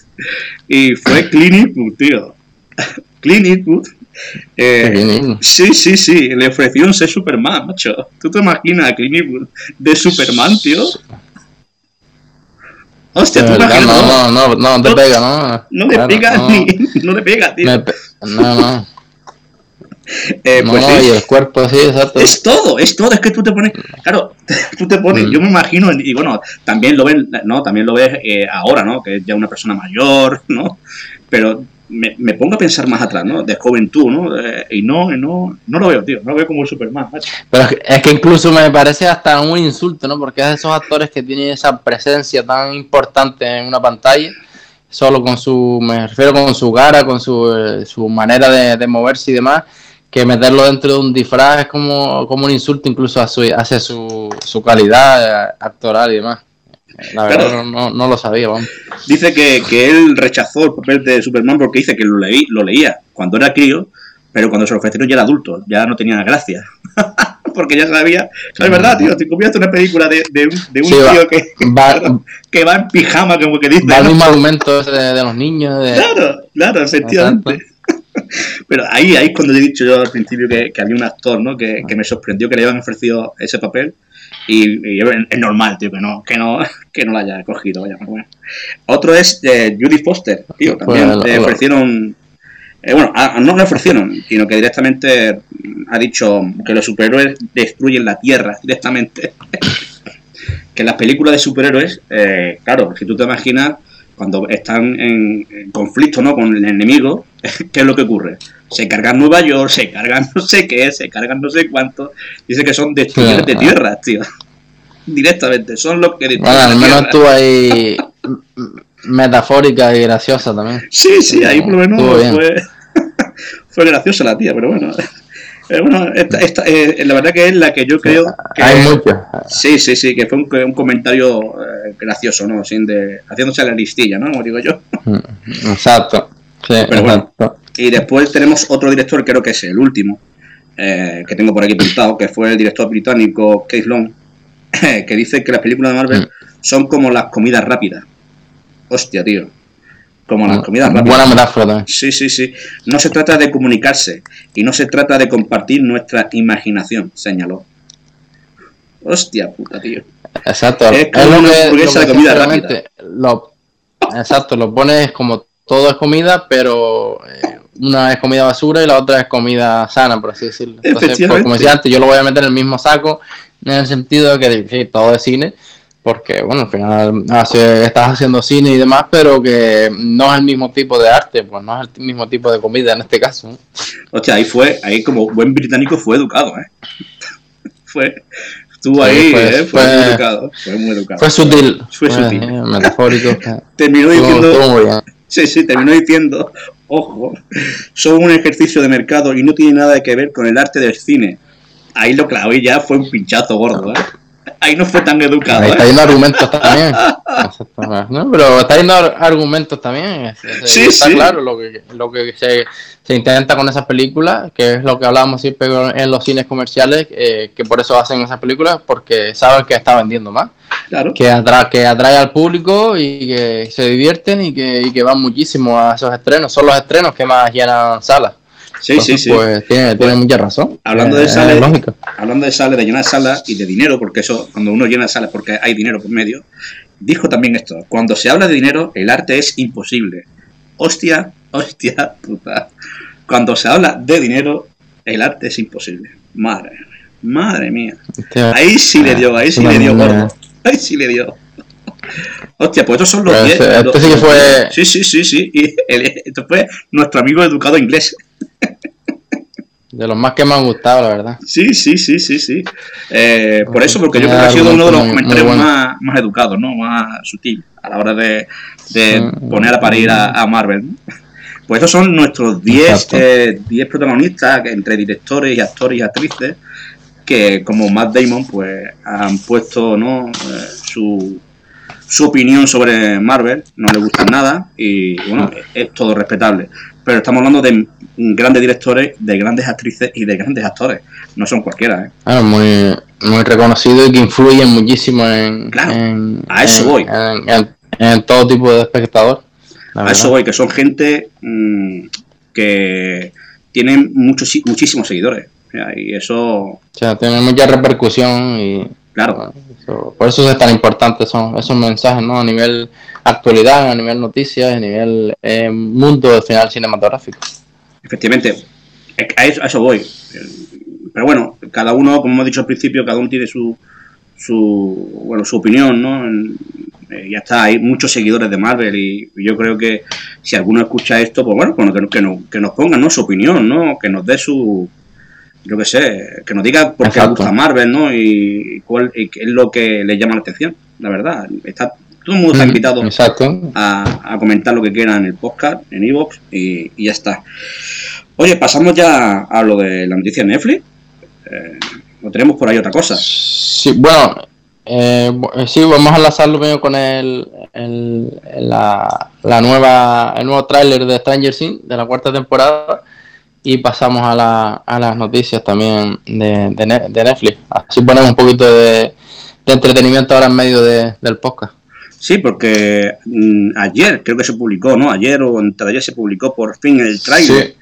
y fue Clint Eastwood, tío. Clint Eastwood. Eh, sí, sí, sí, le ofreció un ser Superman, macho. ¿Tú te imaginas a Clint de Superman, tío? Hostia, tú imaginas. No, no, no, no te pega, ¿no? No le pega ni. No le pega, tío. no, no. Eh, pues y el cuerpo, sí, exacto. Es todo, es todo, es que tú te pones, claro, tú te pones, mm. yo me imagino, y bueno, también lo ven, ¿no? También lo ves eh, ahora, ¿no? Que es ya una persona mayor, ¿no? Pero me, me, pongo a pensar más atrás, ¿no? De juventud, ¿no? Eh, y no, no, no lo veo, tío, no lo veo como el Superman. Pero es que, incluso me parece hasta un insulto, ¿no? Porque es de esos actores que tienen esa presencia tan importante en una pantalla solo con su, me refiero con su cara, con su, su manera de, de, moverse y demás, que meterlo dentro de un disfraz es como, como un insulto incluso a su, hacia su, su calidad actoral y demás. La verdad no, no, lo sabía, vamos. Dice que, que, él rechazó el papel de Superman porque dice que lo, leí, lo leía cuando era crío, pero cuando se lo ofrecieron ya era adulto, ya no tenía gracia. porque ya sabía. Es verdad, tío, te comías una película de, de, un, de un tío que, va, que va en pijama, como que dice. Va el mismo argumento de, de, los niños. Claro, claro, efectivamente. Pero ahí, ahí cuando he dicho yo al principio que, que había un actor, ¿no? Que, que, me sorprendió que le habían ofrecido ese papel. Y, es normal, tío, que no, que no, que no lo haya cogido, vaya, bueno. Otro es eh, Judy Foster, tío, también le ofrecieron. Eh, bueno, no le ofrecieron, sino que directamente ha dicho que los superhéroes destruyen la Tierra directamente. que las películas de superhéroes, eh, claro, si tú te imaginas, cuando están en, conflicto ¿no? con el enemigo, ¿qué es lo que ocurre? Se cargan Nueva York, se cargan no sé qué, se cargan no sé cuánto. Dice que son destructores de tierra, tío. Directamente, son los que Bueno, al menos tú ahí metafórica y graciosa también. Sí, sí, ahí por lo menos fue, fue graciosa la tía, pero bueno. Eh, bueno, esta, esta, eh, la verdad que es la que yo creo que... Hay muchas. Sí, sí, sí, que fue un, un comentario eh, gracioso, ¿no? Sin de, haciéndose la listilla, ¿no? Como digo yo. Mm, exacto. Sí, Pero Bueno, y después tenemos otro director, creo que es el último, que tengo por aquí pintado, que fue el director británico Keith Long, que dice que las películas de Marvel mm. son como las comidas rápidas. Hostia, tío. Como las comidas rápidas. Buena metáfora también. Sí, sí, sí. No se trata de comunicarse y no se trata de compartir nuestra imaginación, señaló. Hostia puta, tío. Exacto. Es como una hamburguesa de comida Lo, exacto, lo pones como todo es comida, pero eh, una es comida basura y la otra es comida sana, por así decirlo. Entonces, pues, como decía antes, yo lo voy a meter en el mismo saco, en el sentido de que sí, todo es cine, porque bueno, al final hace- estás haciendo cine y demás, pero que no es el mismo tipo de arte, pues no es el mismo tipo de comida en este caso. Hostia, ahí fue, ahí como buen británico fue educado, ¿eh? fue, estuvo Sí, ahí, fue- ¿eh? Fue, fue- muy educado, fue muy educado. Fue sutil, Fue sutil. eh, metafórico. Terminó diciendo, sí, sí, terminó diciendo, ojo, son un ejercicio de mercado y no tiene nada que ver con el arte del cine. Ahí lo clavó y ya fue un pinchazo gordo, ¿eh? Ahí no fue tan educado, Ahí está ¿eh? yendo argumentos también. No, pero está yendo ar- argumentos también. Es- es- Sí, está sí. claro lo que, lo que se, se intenta con esas películas, que es lo que hablábamos siempre en los cines comerciales, eh, que por eso hacen esas películas, porque saben que está vendiendo más, Claro. que atrae, que atrae al público y que se divierten y que, y que van muchísimo a esos estrenos. Son los estrenos que más llenan salas. Sí, sí, Entonces, sí. Pues tiene, tiene mucha razón. Hablando Eh, de es sales, hablando de sales, de llenar salas y de dinero, porque eso, cuando uno llena salas porque hay dinero por medio, dijo también esto, cuando se habla de dinero, el arte es imposible. Hostia, hostia, puta. Cuando se habla de dinero, el arte es imposible. Madre, mía, madre mía. Ahí sí le dio, ahí sí le dio gordo. Ahí sí le dio. Hostia, pues estos son los Pues 10. este- este sí que fue- 10. Sí, sí, sí, sí. Y el- esto fue nuestro amigo educado inglés. De los más que me han gustado, la verdad. Sí, sí, sí, sí, sí. Eh, por eso, porque yo creo que ha sido uno de los comentarios muy buenos. más, más educados, ¿no? Más sutil a la hora de, de poner a parir a, a Marvel. ¿no? Pues estos son nuestros 10 Exacto. eh, 10 protagonistas entre directores y actores y actrices que como Matt Damon pues han puesto ¿no? Eh, su, su opinión sobre Marvel, no le gusta nada y bueno, es todo respetable. Pero estamos hablando de grandes directores, de grandes actrices y de grandes actores. No son cualquiera, ¿eh? Claro, muy, muy reconocido y que influyen muchísimo en, Claro, en- a eso en- voy. En, todo tipo de espectador. A verdad. eso voy, que son gente mm, que tienen muchos, muchísimos seguidores. Y eso, O sea, tiene mucha repercusión y claro, eso- por eso es tan importante son esos mensajes, ¿no? A nivel actualidad, a nivel noticias, a nivel eh, mundo del final cinematográfico. efectivamente, a eso, a eso voy. Pero bueno, cada uno, como hemos dicho al principio, cada uno tiene su, su, bueno, su opinión, ¿no? En- eh, ya está, hay muchos seguidores de Marvel y yo creo que si alguno escucha esto, pues bueno, bueno, que, que, nos, que nos ponga ¿no? su opinión, ¿no? Que nos dé su, yo qué sé, que nos diga por qué gusta Marvel, ¿no? Y, cuál y qué es lo que le llama la atención, la verdad. Está, todo el mundo está Mm, invitado Exacto. a, a comentar lo que quieran en el podcast, en Evox y, y ya está. Oye, pasamos ya a lo de la noticia de Netflix. Eh, ¿O tenemos por ahí otra cosa? Sí, bueno, eh, eh, sí, vamos a enlazarlo primero con el, el- la, la nueva, el nuevo tráiler de Stranger Things de la cuarta temporada y pasamos a, la, a las noticias también de, de, de Netflix. Así ponemos un poquito de, de entretenimiento ahora en medio de- del podcast. Sí, porque mm, ayer creo que se publicó, ¿no? Ayer o entre ayer se publicó por fin el tráiler. Sí.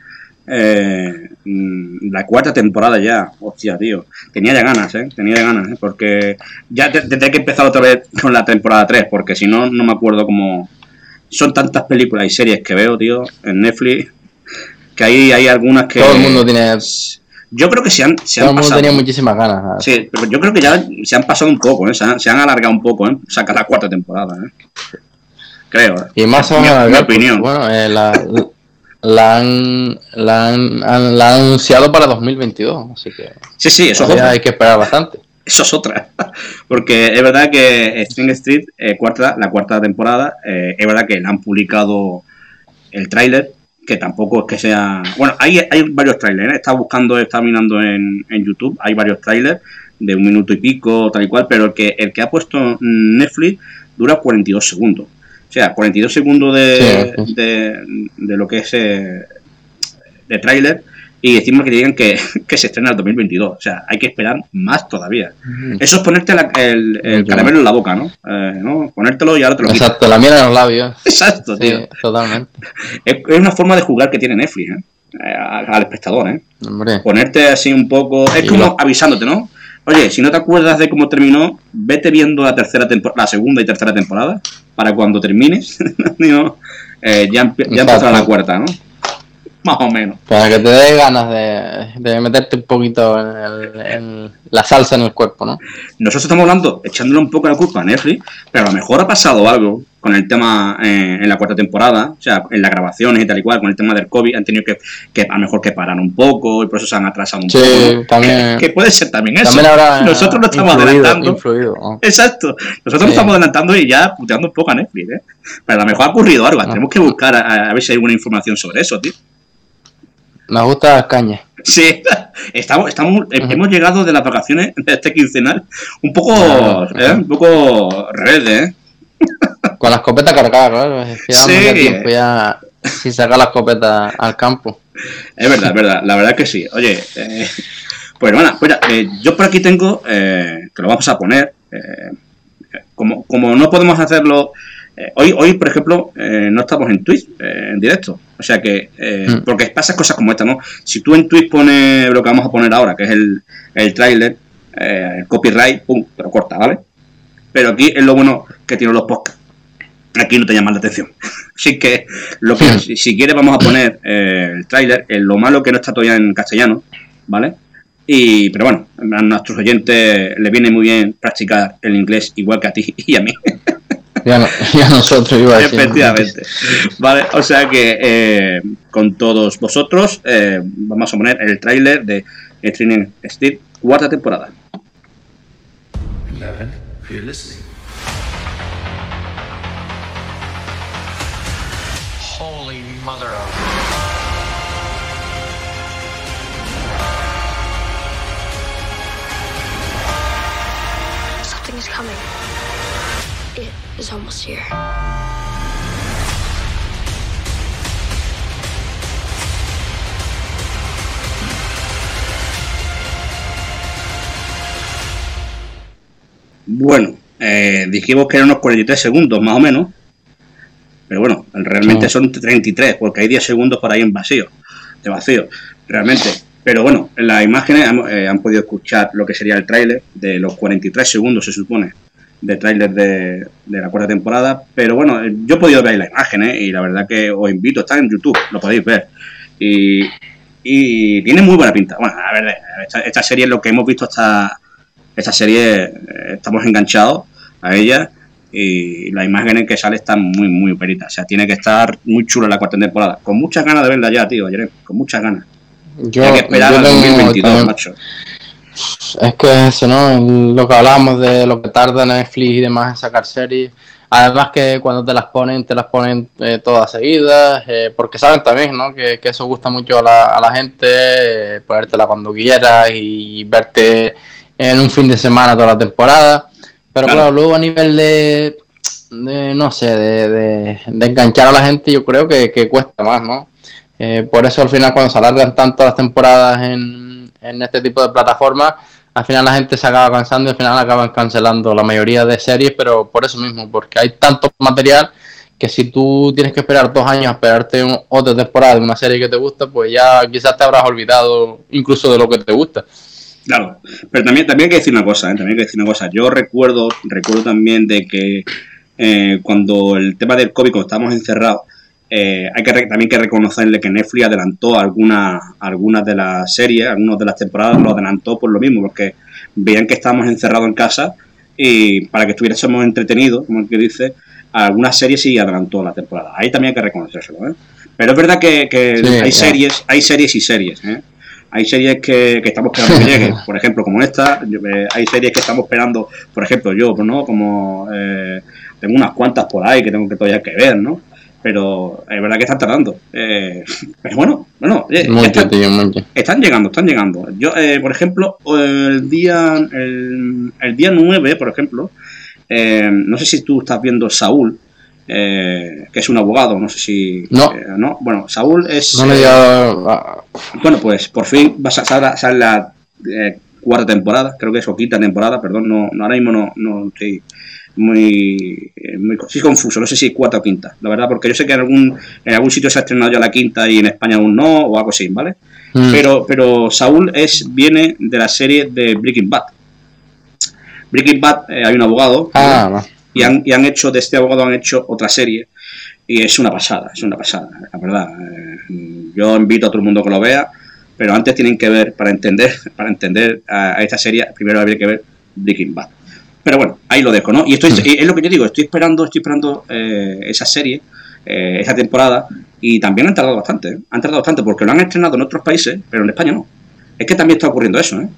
Eh, mm, la cuarta temporada ya, hostia, tío. Tenía ya ganas, ¿eh? Tenía ya ganas, ¿eh? Porque ya te- tendré que empezar otra vez con la temporada 3, porque si no, no me acuerdo cómo... Son tantas películas y series que veo, tío, en Netflix, que ahí hay algunas que... Todo el mundo tiene, Yo creo que se han, se todo han pasado. tenía muchísimas ganas. Sí, pero yo creo que ya se han pasado un poco, ¿eh? Se han, se han alargado un poco, ¿eh? Saca la cuarta temporada, ¿eh? Creo, ¿eh? Y más Mi- van a mi porque, opinión. Bueno, eh, la, la, han, la, han, han- la han anunciado para 2022, así que Sí, sí, eso es otra. hay que esperar bastante. Eso es otra. Porque es verdad que Spring Street, eh, cuarta, la cuarta temporada, eh, es verdad que le han publicado el tráiler, que tampoco es que sea... Bueno, hay, hay varios trailers, ¿eh? Estaba buscando, estaba mirando en, en YouTube, hay varios trailers de un minuto y pico, tal y cual, pero el que, el que ha puesto Netflix dura 42 segundos. O sea, 42 segundos de, Sí, sí. de, de lo que es eh, de tráiler y decimos que digan que, que se estrena el 2022. O sea, hay que esperar más todavía. Eso es ponerte el, caramelo en la boca, ¿no? Eh, ¿no? Ponértelo y ahora te lo Exacto, la miel en los labios. Exacto, tío. Totalmente. Es, una forma de jugar que tiene Netflix, ¿eh? eh al espectador, ¿eh? Hombre. Ponerte así un poco. Es como avisándote, ¿no? Oye, si no te acuerdas de cómo terminó, vete viendo la tercera la segunda y tercera temporada para cuando termines, eh, ya, ya empezará la cuarta, ¿no? Más o menos. Para que te dé ganas de, meterte un poquito en, la salsa en el cuerpo, ¿no? Nosotros estamos hablando, echándole un poco la culpa a Netflix, pero a lo mejor ha pasado algo con el tema eh, en la cuarta temporada, o sea, en las grabaciones y tal y cual, con el tema del COVID, han tenido que, que a lo mejor que parar un poco y por eso se han atrasado un poco. también. Que, puede ser también eso. Nosotros lo estamos adelantando. Exacto. Nosotros lo estamos adelantando y ya puteando un poco a Netflix, ¿eh? Pero a lo mejor ha ocurrido algo. Tenemos que buscar a, a ver si hay alguna información sobre eso, tío. Me gusta las cañas. Sí, estamos, estamos, hemos llegado de las vacaciones de este quincenal un poco, ¿eh? un poco red, ¿eh? Con la escopeta cargada, claro. sí. ya sin sacar la escopeta al campo. Es verdad, es verdad. La verdad que sí. Oye, eh, pues bueno, pues, eh, yo por aquí tengo, eh, que lo vamos a poner, eh, como, como no podemos hacerlo eh, hoy, hoy, por ejemplo, eh, no estamos en Twitch eh, en directo. O sea que, mm. porque pasa cosas como esta, ¿no? Si tú en Twitch pones lo que vamos a poner ahora, que es el, el tráiler, el copyright, pum, pero corta, ¿vale? Pero aquí es lo bueno que tienen los podcasts. Aquí no te llaman la atención. Así que, lo que si, quieres, vamos a poner el tráiler. Lo malo que no está todavía en castellano, ¿vale? Y, pero bueno, a nuestros oyentes les viene muy bien practicar el inglés igual que a ti y a mí. Ya, nosotros iba a decir. Efectivamente. Vale, o sea que eh, con todos vosotros eh, vamos a poner el tráiler de Training Steel, cuarta temporada. 11, you're listening. Holy mother of... Something coming. is almost here. Bueno, eh, dijimos que eran unos 43 segundos más o menos. Pero bueno, realmente son 33, porque hay 10 segundos por ahí en vacío, de vacío, realmente. Pero bueno, en las imágenes han, eh, han podido escuchar lo que sería el tráiler de los 43 segundos, se supone, de tráiler de, la cuarta temporada. Pero bueno, yo he podido ver la imagen ¿eh? y la verdad que os invito, está en YouTube, lo podéis ver. Y, y tiene muy buena pinta. Bueno, a ver, esta, serie es lo que hemos visto hasta esta serie, eh, estamos enganchados a ella y las imágenes que sale están muy, muy peritas. O sea, tiene que estar muy chula la cuarta temporada. Con muchas ganas de verla ya, tío, con muchas ganas. Yo, Hay que esperar al 2022, macho. Es que eso, ¿no? Lo que hablamos de lo que tarda Netflix y demás en sacar series. Además que cuando te las ponen, te las ponen eh, todas seguidas, eh, porque saben también, ¿no? Que, eso gusta mucho a la, a la gente, eh, ponértela cuando quieras y verte en un fin de semana toda la temporada. Pero claro, luego a nivel de, no sé, de, enganchar a la gente, yo creo que, que cuesta más, ¿no? por eso al final cuando se alargan tanto las temporadas en en este tipo de plataformas, al final la gente se acaba cansando y al final acaban cancelando la mayoría de series, pero por eso mismo, porque hay tanto material que si tú tienes que esperar dos años a esperarte otra temporada de una serie que te gusta, pues ya quizás te habrás olvidado incluso de lo que te gusta. Claro, pero también, también hay que decir una cosa, ¿eh? también hay que decir una cosa. Yo recuerdo, recuerdo también de que eh, cuando el tema del COVID, cuando estábamos encerrados, eh, hay que también que reconocerle que Netflix adelantó algunas algunas de las series, algunas de las temporadas lo adelantó por lo mismo, porque veían que estábamos encerrados en casa y para que estuviésemos entretenidos, como el que dice, algunas series sí adelantó la temporada. Ahí también hay que reconocérselo, ¿eh? Pero es verdad que, hay series, hay series y series, ¿eh? Hay series que, estamos esperando que lleguen, por ejemplo, como esta, hay series que estamos esperando, por ejemplo, yo, ¿no? Como tengo unas cuantas por ahí que tengo que todavía que ver, ¿no? Pero es verdad que están tardando. Eh, pero bueno, bueno, están, llegando, están llegando. Yo, eh, por ejemplo, el día el, día 9, por ejemplo, eh, no sé si tú estás viendo Saúl, eh, que es un abogado, no sé si... No. eh, no. Bueno, Saúl es... No eh, bueno, pues por fin va a sale la eh, cuarta temporada, creo que es, o quinta temporada, perdón, no, no ahora mismo no, no estoy muy, eh, muy sí, confuso, no sé si cuarta o quinta, la verdad, porque yo sé que en algún, en algún sitio se ha estrenado ya la quinta y en España aún no, o algo así, ¿vale? Mm. Pero, pero Saúl es, viene de la serie de Breaking Bad. Breaking Bad, eh, hay un abogado, Ah, no. y han, y han hecho, de este abogado han hecho otra serie, y es una pasada, es una pasada, la verdad. Eh, yo invito a todo el mundo que lo vea, pero antes tienen que ver, para entender, para entender a, a esta serie, primero habría que ver Breaking Bad. Pero bueno, ahí lo dejo, ¿no? Y estoy, es lo que yo digo, estoy esperando, estoy esperando eh, esa serie, eh, esa temporada, y también han tardado bastante, ¿eh? han tardado bastante, porque lo han estrenado en otros países, pero en España no. Es que también está ocurriendo eso, ¿eh?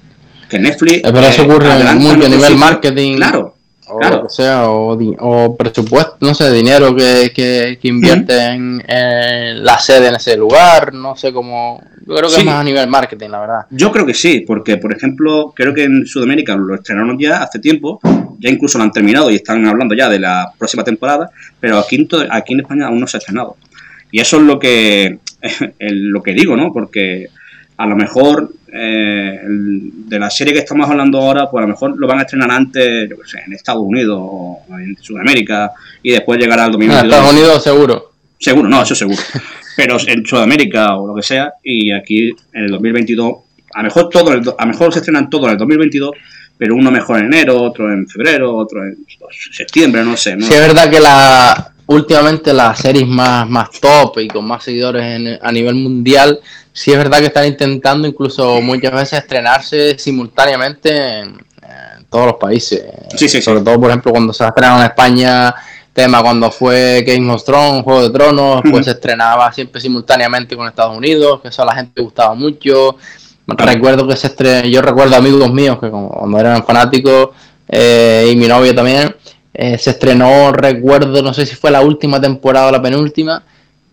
Que Netflix... Eh, pero eso ocurre adelanta mucho a nivel marketing. Claro, o Claro. lo que sea, o, o presupuesto, no sé, dinero que, que, que invierte en, en la sede en ese lugar, no sé cómo. Yo creo que Sí. es más a nivel marketing, la verdad. Yo creo que sí, porque por ejemplo, creo que en Sudamérica lo estrenaron ya hace tiempo, ya incluso lo han terminado y están hablando ya de la próxima temporada, pero aquí aquí en España aún no se ha estrenado. Y eso es lo que, el- lo que digo, ¿no? Porque a lo mejor eh, el- de la serie que estamos hablando ahora, pues a lo mejor lo van a estrenar antes, yo qué sé, en Estados Unidos o en Sudamérica y después llegará al En 2022. Estados Unidos seguro. Seguro, no, eso seguro. Pero en Sudamérica o lo que sea, y aquí en el 2022, a lo mejor todo, el a lo mejor se estrenan todo en el 2022, pero uno mejor en enero, otro en febrero, otro en septiembre, no sé. ¿no? Sí, es verdad que la últimamente las series más, más top y con más seguidores en- a nivel mundial, sí es verdad que están intentando incluso muchas veces estrenarse simultáneamente en, en todos los países. Sí, sí, sí. Sobre todo, por ejemplo, cuando se estrenaron en España, tema cuando fue Game of Thrones, Juego de Tronos, pues se estrenaba siempre simultáneamente con Estados Unidos, que eso a la gente gustaba mucho. Recuerdo que se estrenó, yo recuerdo amigos míos que cuando eran fanáticos eh, y mi novio también, eh, se estrenó, recuerdo, no sé si fue la última temporada o la penúltima,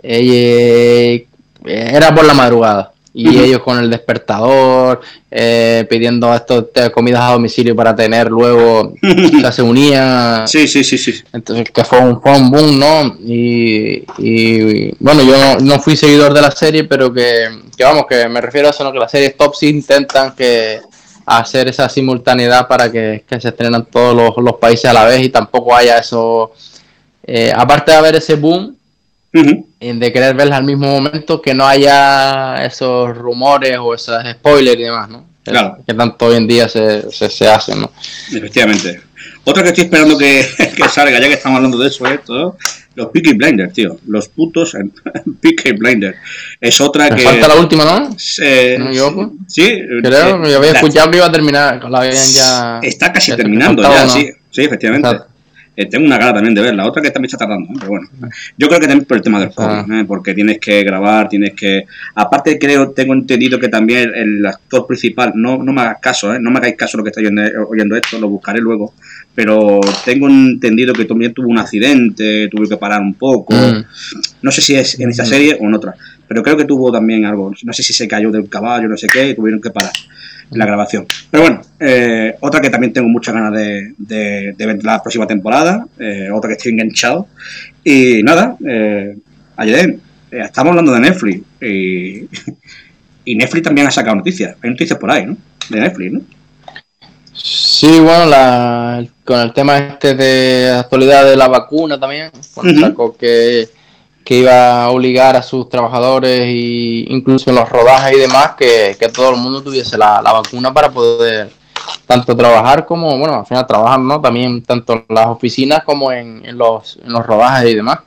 eh, era por la madrugada. Y ellos con el despertador, eh, pidiendo estos eh, comidas a domicilio para tener luego, o sea, se unían. Sí, sí, sí, sí. Entonces, que fue un, fue un boom, ¿no? Y, y, bueno, yo no, no fui seguidor de la serie, pero que, que vamos, que me refiero a eso, ¿no? Que las series top sí intentan que hacer esa simultaneidad para que, que se estrenen todos los, los países a la vez y tampoco haya eso. eh, aparte de haber ese boom eh, de querer verlas al mismo momento, que no haya esos rumores o esos spoilers y demás, ¿no? Claro. Que tanto hoy en día se, se, se hacen, ¿no? Efectivamente. Otra que estoy esperando que, que salga, ya que estamos hablando de eso, esto, los Peaky Blinders, tío. Los putos Peaky Blinders. Es otra Me que... falta la última, ¿no? eh, ¿No sí, Creo que yo había escuchado que iba a terminar, la habían ya... Está casi terminando ya, sí, sí, efectivamente. Exacto. Eh, tengo una gana también de verla, otra que también está tardando, ¿eh? pero bueno. Yo creo que también por el tema del. COVID, ¿eh? porque tienes que grabar, tienes que... Aparte creo, tengo entendido que también el actor principal, no, no me hagas caso, ¿eh? no me hagáis caso lo que estáis oyendo, oyendo esto, lo buscaré luego, pero tengo entendido que también tuvo un accidente, tuvo que parar un poco, Mm. no sé si es en esta Mm. serie o en otra, pero creo que tuvo también algo, no sé si se cayó del caballo, no sé qué, y tuvieron que parar la grabación. Pero bueno, eh, otra que también tengo muchas ganas de, de- de ver la próxima temporada, eh, otra que estoy enganchado. Y nada, eh, ayer eh, estamos hablando de Netflix y, y Netflix también ha sacado noticias, hay noticias por ahí, ¿no? De Netflix, ¿no? Sí, bueno, la, con el tema este de actualidad de la vacuna también, sacó que, que iba a obligar a sus trabajadores y incluso en los rodajes y demás que, que todo el mundo tuviese la, la vacuna para poder tanto trabajar como, bueno, al final trabajar, ¿no? También tanto en las oficinas como en, en los, en los rodajes y demás.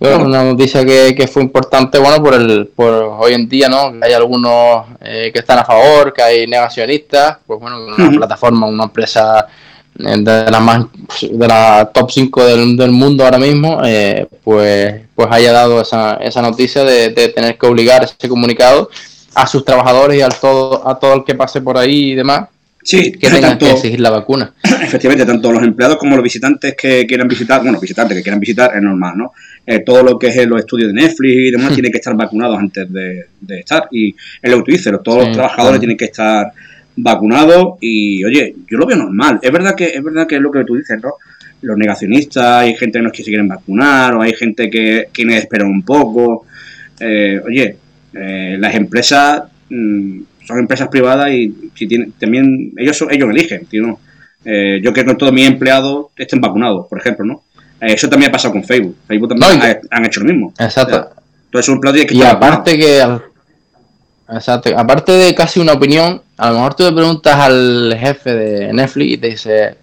Bueno, una noticia que, que fue importante, bueno, por el por hoy en día, ¿no? Hay algunos eh, que están a favor, que hay negacionistas, pues bueno, una plataforma, una empresa eh, de las más de la top 5 del, del mundo ahora mismo, eh, pues pues haya dado esa, esa noticia de, de tener que obligar ese comunicado a sus trabajadores y al todo a todo el que pase por ahí y demás Sí, que tengan tanto, que exigir la vacuna. efectivamente, tanto los empleados como los visitantes que quieran visitar, bueno, visitantes que quieran visitar es normal, ¿no? Eh, todo lo que es los estudios de Netflix y demás tienen que estar vacunados antes de, de estar. Y es lo que tú dices, todos Sí, los trabajadores claro. tienen que estar vacunados y, oye, yo lo veo normal. Es verdad que es verdad que es lo que tú dices, ¿no? los negacionistas, hay gente que no se quieren vacunar, o hay gente que quiere esperar un poco. Eh, oye, eh, las empresas mm, son empresas privadas y si tienen, también ellos ellos eligen, tío, eh, yo quiero que todos mis empleados estén vacunados, por ejemplo, ¿no? eso también ha pasado con Facebook. Facebook también han hecho lo mismo. Exacto. entonces un empleado que y aparte que Exacto. Aparte de casi una opinión, a lo mejor tú le preguntas al jefe de Netflix y te dice,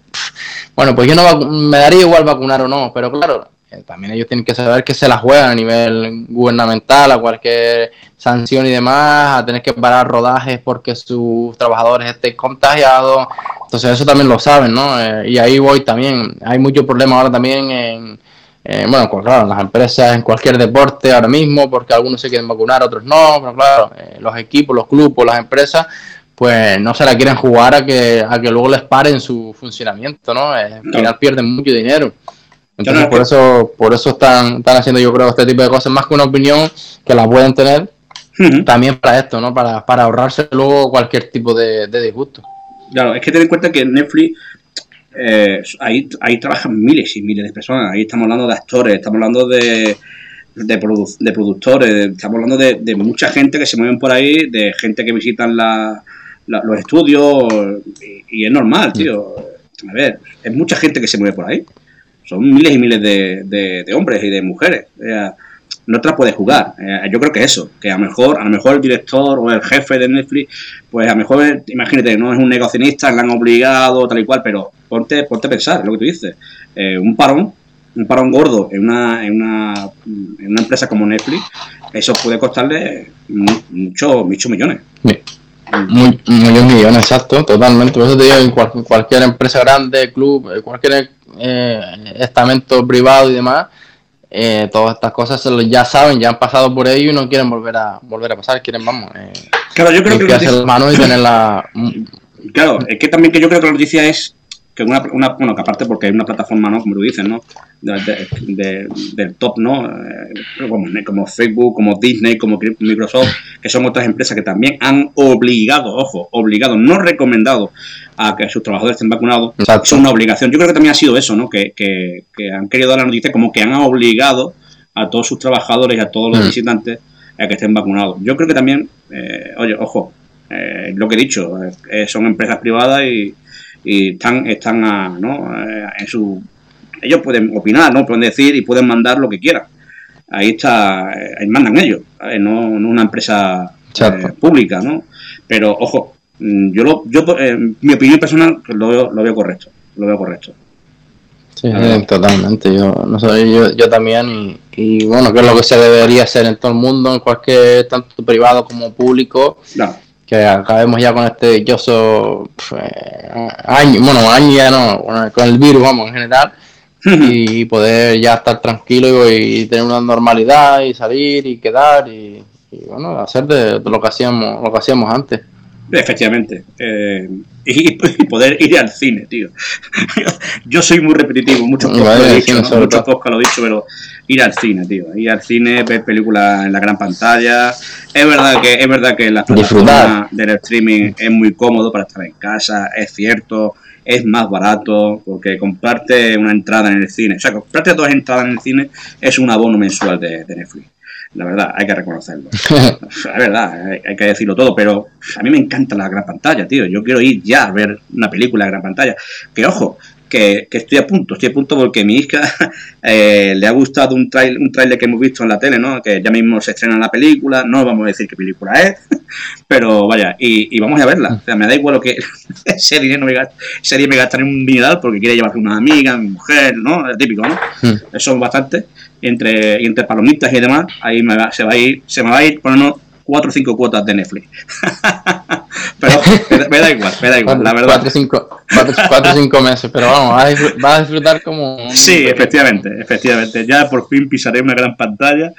bueno, pues yo no me daría igual vacunar o no, pero claro, eh, también ellos tienen que saber que se la juegan a nivel gubernamental, a cualquier sanción y demás, a tener que parar rodajes porque sus trabajadores estén contagiados. Entonces eso también lo saben, ¿no? Eh, y ahí voy también. Hay muchos problemas ahora también en eh, bueno, claro, las empresas en cualquier deporte ahora mismo, porque algunos se quieren vacunar, otros no, pero claro, los equipos, los clubes, las empresas, pues no se la quieren jugar a que, a que luego les paren su funcionamiento, ¿no? Al final pierden mucho dinero. Entonces, por eso, por eso están, están haciendo, yo creo, este tipo de cosas, más que una opinión que la pueden tener también para esto, ¿no? Para, para ahorrarse luego cualquier tipo de, de disgusto. Claro, es que ten en cuenta que Netflix eh, ahí, ahí trabajan miles y miles de personas. Ahí estamos hablando de actores, estamos hablando de, de, productores, estamos hablando de, mucha gente que se mueven por ahí, de gente que visitan los estudios, y, es normal, tío. A ver, es mucha gente que se mueve por ahí. Son miles y miles de, hombres y de mujeres no te la puedes jugar. Eh, yo creo que eso, que a lo mejor, a lo mejor el director o el jefe de Netflix, pues a lo mejor, imagínate, no es un negacionista, le han obligado, tal y cual, pero ponte, ponte a pensar, lo que tú dices. Eh, un parón, un parón gordo en una, en una, en una empresa como Netflix, eso puede costarle muchos muchos millones. Muy, muchos millones, exacto, totalmente. Por eso te digo, en, cualquier empresa grande, club, cualquier eh, estamento privado y demás, eh, todas estas cosas ya saben, ya han pasado por ello y no quieren volver a volver a pasar, quieren, vamos, eh, claro, yo creo que, hacer mano y tenerla... claro, es que también que yo creo que la noticia es que una, una, bueno, que aparte porque hay una plataforma, ¿no? Como tú dices, ¿no? del top, ¿no? Eh, como, como, Facebook, como Disney, como Microsoft, que son otras empresas que también han obligado, ojo, obligado, no recomendado a que sus trabajadores estén vacunados. Es una obligación. Yo creo que también ha sido eso, ¿no? Que, que, han querido dar la noticia como que han obligado a todos sus trabajadores y a todos los mm. visitantes a que estén vacunados. Yo creo que también, eh, oye, ojo, eh, lo que he dicho, son empresas privadas y y están, están a, ¿no? Eh, en su... Ellos pueden opinar, ¿no? Pueden decir y pueden mandar lo que quieran. Ahí está, eh, ahí mandan ellos, no, una empresa eh, pública, ¿no? Pero, ojo, mm, yo, lo, yo mi opinión personal lo veo, lo veo correcto, lo veo correcto. Sí, totalmente. Yo, no sé, yo, yo también, y, y, bueno, que es lo que se debería hacer en todo el mundo, en cualquier, tanto privado como público. No que acabemos ya con este dichoso eh, año, bueno, año ya no, con el virus, vamos, en general, y poder ya estar tranquilo y, tener una normalidad y salir y quedar y, bueno, hacer de, lo que hacíamos, lo que hacíamos antes. Efectivamente. Eh, y, poder ir al cine, tío. Yo soy muy repetitivo, muchos podcasts lo he dicho, muchos lo he dicho, pero ir al cine, tío. Ir al cine, ver películas en la gran pantalla. Es verdad que es verdad que la plataforma del streaming es muy cómodo para estar en casa, es cierto, es más barato, porque comprarte una entrada en el cine, o sea, comprarte dos entradas en el cine es un abono mensual de, de Netflix. La verdad, hay que reconocerlo. Es verdad, hay, que decirlo todo, pero a mí me encanta la gran pantalla, tío. Yo quiero ir ya a ver una película de gran pantalla. Que ojo, que, estoy a punto, estoy a punto porque a mi hija eh, le ha gustado un trailer, un trailer que hemos visto en la tele, ¿no? Que ya mismo se estrena la película, no vamos a decir qué película es, pero vaya, y, vamos a verla. O sea, me da igual lo que ese dinero me serie me gastaré un dineral porque quiere llevarse una amiga, mi mujer, ¿no? Es típico, ¿no? Hmm. Eso es bastante entre, entre palomitas y demás, ahí me va, se va a ir, se me va a ir poniendo cuatro o cinco cuotas de Netflix. pero me, da igual, me da igual, la verdad. Cuatro o cinco, cuatro, cinco meses, pero vamos, va a, disfrutar, como... Sí, efectivamente, efectivamente. Ya por fin pisaré una gran pantalla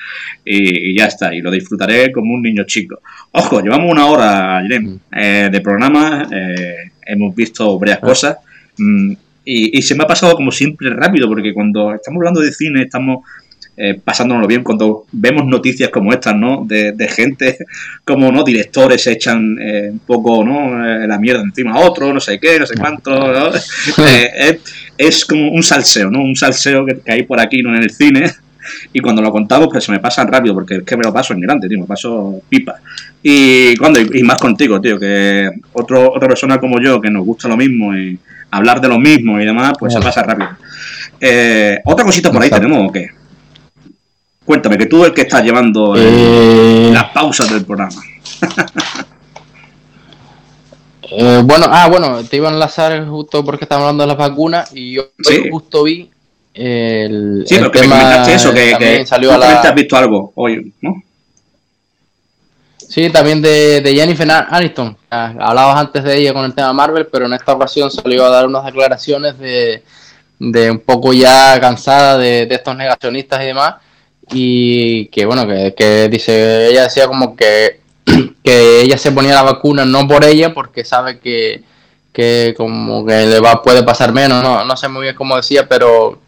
y, ya está, y lo disfrutaré como un niño chico. Ojo, llevamos una hora, mm. eh, de programa, eh, hemos visto varias ah. cosas. Mm, y, y, se me ha pasado como siempre rápido, porque cuando estamos hablando de cine, estamos eh, pasándonos bien cuando vemos noticias como estas, ¿no? De, gente, como, ¿no? Directores echan eh, un poco, ¿no? Eh, la mierda encima a otro, no sé qué, no sé cuánto, ¿no? es, como un salseo, ¿no? Un salseo que, hay por aquí, ¿no? En el cine. Y cuando lo contamos, pues se me pasan rápido, porque es que me lo paso en grande, tío, me paso pipa. Y cuando, y, más contigo, tío, que otro, otra persona como yo, que nos gusta lo mismo y hablar de lo mismo y demás, pues se pasa rápido. otra cosita por ahí tenemos, ¿o qué? Cuéntame, que tú el que estás llevando eh, las pausas del programa. Eh, bueno, ah, bueno, te iba a enlazar justo porque estamos hablando de las vacunas y yo justo vi el, sí, el tema que eso, que, que salió a la... has visto algo hoy, ¿no? Sí, también de, Jennifer Aniston. Ah, hablabas antes de ella con el tema Marvel, pero en esta ocasión salió a dar unas declaraciones de, de un poco ya cansada de, de estos negacionistas y demás y que bueno, que, dice, ella decía como que, que ella se ponía la vacuna no por ella, porque sabe que, que como que le va, puede pasar menos, no, no sé muy bien cómo decía, pero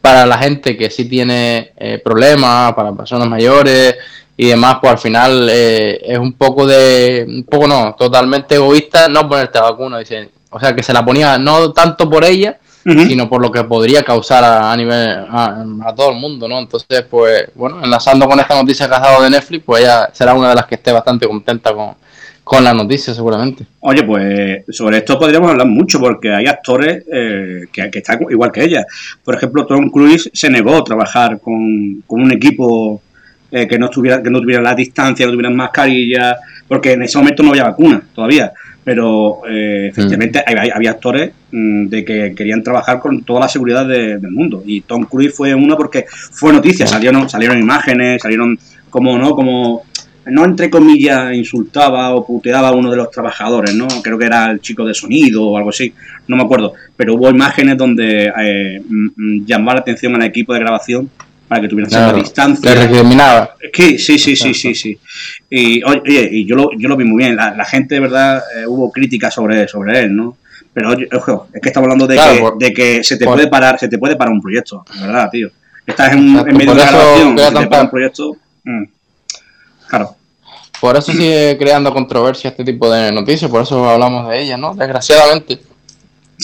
para la gente que sí tiene eh, problemas, para personas mayores y demás, pues al final eh, es un poco de, un poco no, totalmente egoísta no ponerte la vacuna, dice, o sea que se la ponía no tanto por ella, sino por lo que podría causar a, nivel a, todo el mundo, ¿no? Entonces, pues, bueno, enlazando con esta noticia que has dado de Netflix, pues ella será una de las que esté bastante contenta con, con la noticia, seguramente. Oye, pues sobre esto podríamos hablar mucho porque hay actores eh, que, que, están igual que ella. Por ejemplo, Tom Cruise se negó a trabajar con, con un equipo eh, que no estuviera que no tuviera la distancia, no tuviera mascarilla, porque en ese momento no había vacuna todavía pero eh, efectivamente mm. había, actores mm, de que querían trabajar con toda la seguridad del mundo y Tom Cruise fue uno porque fue noticia, salieron, salieron imágenes, salieron como, ¿no? Como, no entre comillas insultaba o puteaba a uno de los trabajadores, ¿no? Creo que era el chico de sonido o algo así, no me acuerdo, pero hubo imágenes donde eh, mm, llamaba la atención al equipo de grabación para que tuvieran cierta distancia. Sí, sí, sí, sí, sí, sí. Y, oye, y yo lo, yo lo vi muy bien. La, gente, de verdad, eh, hubo críticas sobre, sobre él, ¿no? Pero, ojo, es que estamos hablando de, que, de que se te puede parar se te puede parar un proyecto, verdad, tío. Estás en, en medio de una grabación, se te para un proyecto... Mm, claro. Por eso sigue creando controversia este tipo de noticias, por eso hablamos de ella, ¿no? Desgraciadamente.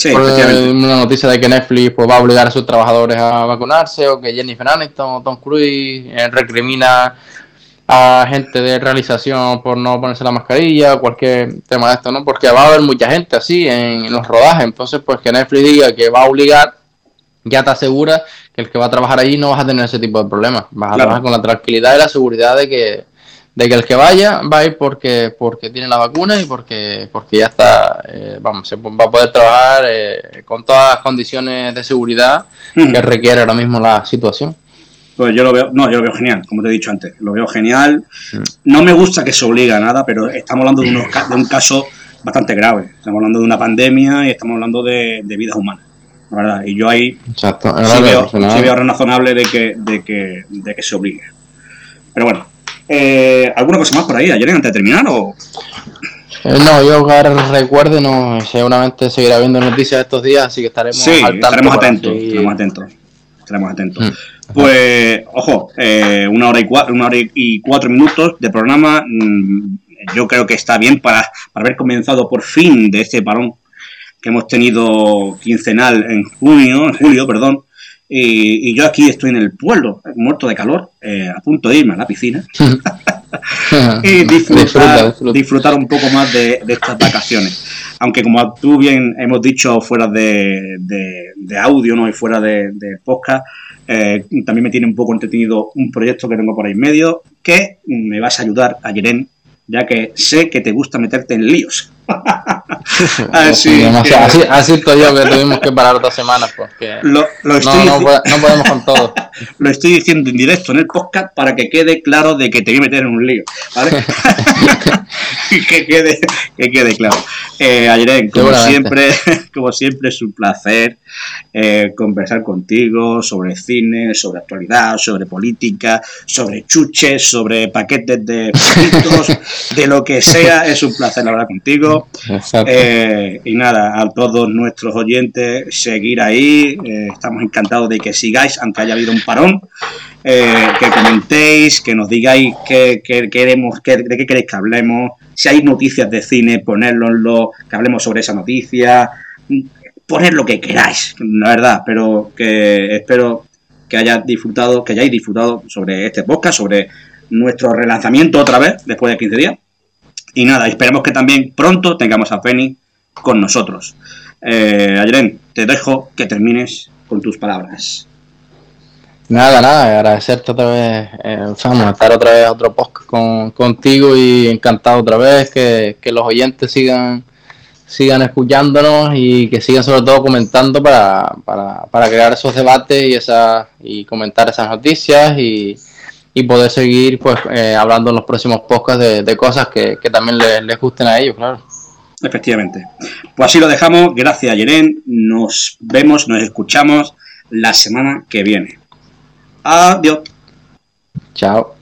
Sí, una noticia de que Netflix pues, va a obligar a sus trabajadores a vacunarse o que Jennifer Aniston o Tom Cruise eh, recrimina a gente de realización por no ponerse la mascarilla o cualquier tema de esto, ¿no? Porque va a haber mucha gente así en, los rodajes, entonces pues que Netflix diga que va a obligar, ya te asegura que el que va a trabajar allí no vas a tener ese tipo de problemas, vas a trabajar con la tranquilidad y la seguridad de que de que el que vaya va a ir porque porque tiene la vacuna y porque porque ya está eh, vamos se va a poder trabajar eh, con todas las condiciones de seguridad que requiere ahora mismo la situación. Pues yo lo veo no yo lo veo genial como te he dicho antes lo veo genial. No me gusta que se obligue a nada pero estamos hablando de, unos, de un caso bastante grave. Estamos hablando de una pandemia y estamos hablando de, vidas humanas verdad. Y yo ahí Exacto. Sí, veo, sí veo razonable de que, de que de que se obligue. Pero bueno eh, ¿Alguna cosa más por ahí, ayer antes de terminar? O? Eh, no, yo ahora recuerdo, no, seguramente seguirá viendo noticias estos días, así que estaremos, sí, estaremos atentos, estaremos atentos. Estaremos atentos. Mm. Pues, ojo, eh, una, hora y cuatro, una hora y cuatro minutos de programa. Mm, yo creo que está bien para, para haber comenzado por fin de este parón que hemos tenido quincenal en junio, en julio, perdón, y, yo aquí estoy en el pueblo, muerto de calor, eh, a punto de irme a la piscina. y disfrutar, disfrutar un poco más de, estas vacaciones. Aunque como tú bien hemos dicho fuera de, audio ¿no? y fuera de, podcast, eh, también me tiene un poco entretenido un proyecto que tengo por ahí en medio que me vas a ayudar a Yeren, ya que sé que te gusta meterte en líos. así, así, estoy yo que tuvimos que parar dos semanas porque lo, estoy no, podemos con todo. lo estoy diciendo en directo en el podcast para que quede claro de que te voy a meter en un lío, ¿vale? que, quede, que quede claro. Eh, como siempre, como siempre es un placer eh, conversar contigo sobre cine, sobre actualidad, sobre política, sobre chuches, sobre paquetes de de lo que sea. Es un placer hablar contigo Eh, y nada, a todos nuestros oyentes, seguir ahí. Eh, estamos encantados de que sigáis, aunque haya habido un parón. Eh, que comentéis, que nos digáis qué, queremos, qué, de qué queréis que hablemos. Si hay noticias de cine, ponérnoslo, que hablemos sobre esa noticia. Poner lo que queráis, la verdad, pero que espero que hayáis disfrutado, que hayáis disfrutado sobre este podcast, sobre nuestro relanzamiento otra vez, después de 15 días. Y nada, esperemos que también pronto tengamos a Penny con nosotros. Eh, Ayren, te dejo que termines con tus palabras. Nada, nada, agradecerte otra vez, eh, estar otra vez a otro podcast con, contigo y encantado otra vez que, los oyentes sigan sigan escuchándonos y que sigan sobre todo comentando para, para, para crear esos debates y esa, y comentar esas noticias y, y poder seguir pues eh, hablando en los próximos podcasts de, cosas que, también les, gusten a ellos, claro. Efectivamente. Pues así lo dejamos. Gracias, Yeren. Nos vemos, nos escuchamos la semana que viene. Adiós. Chao.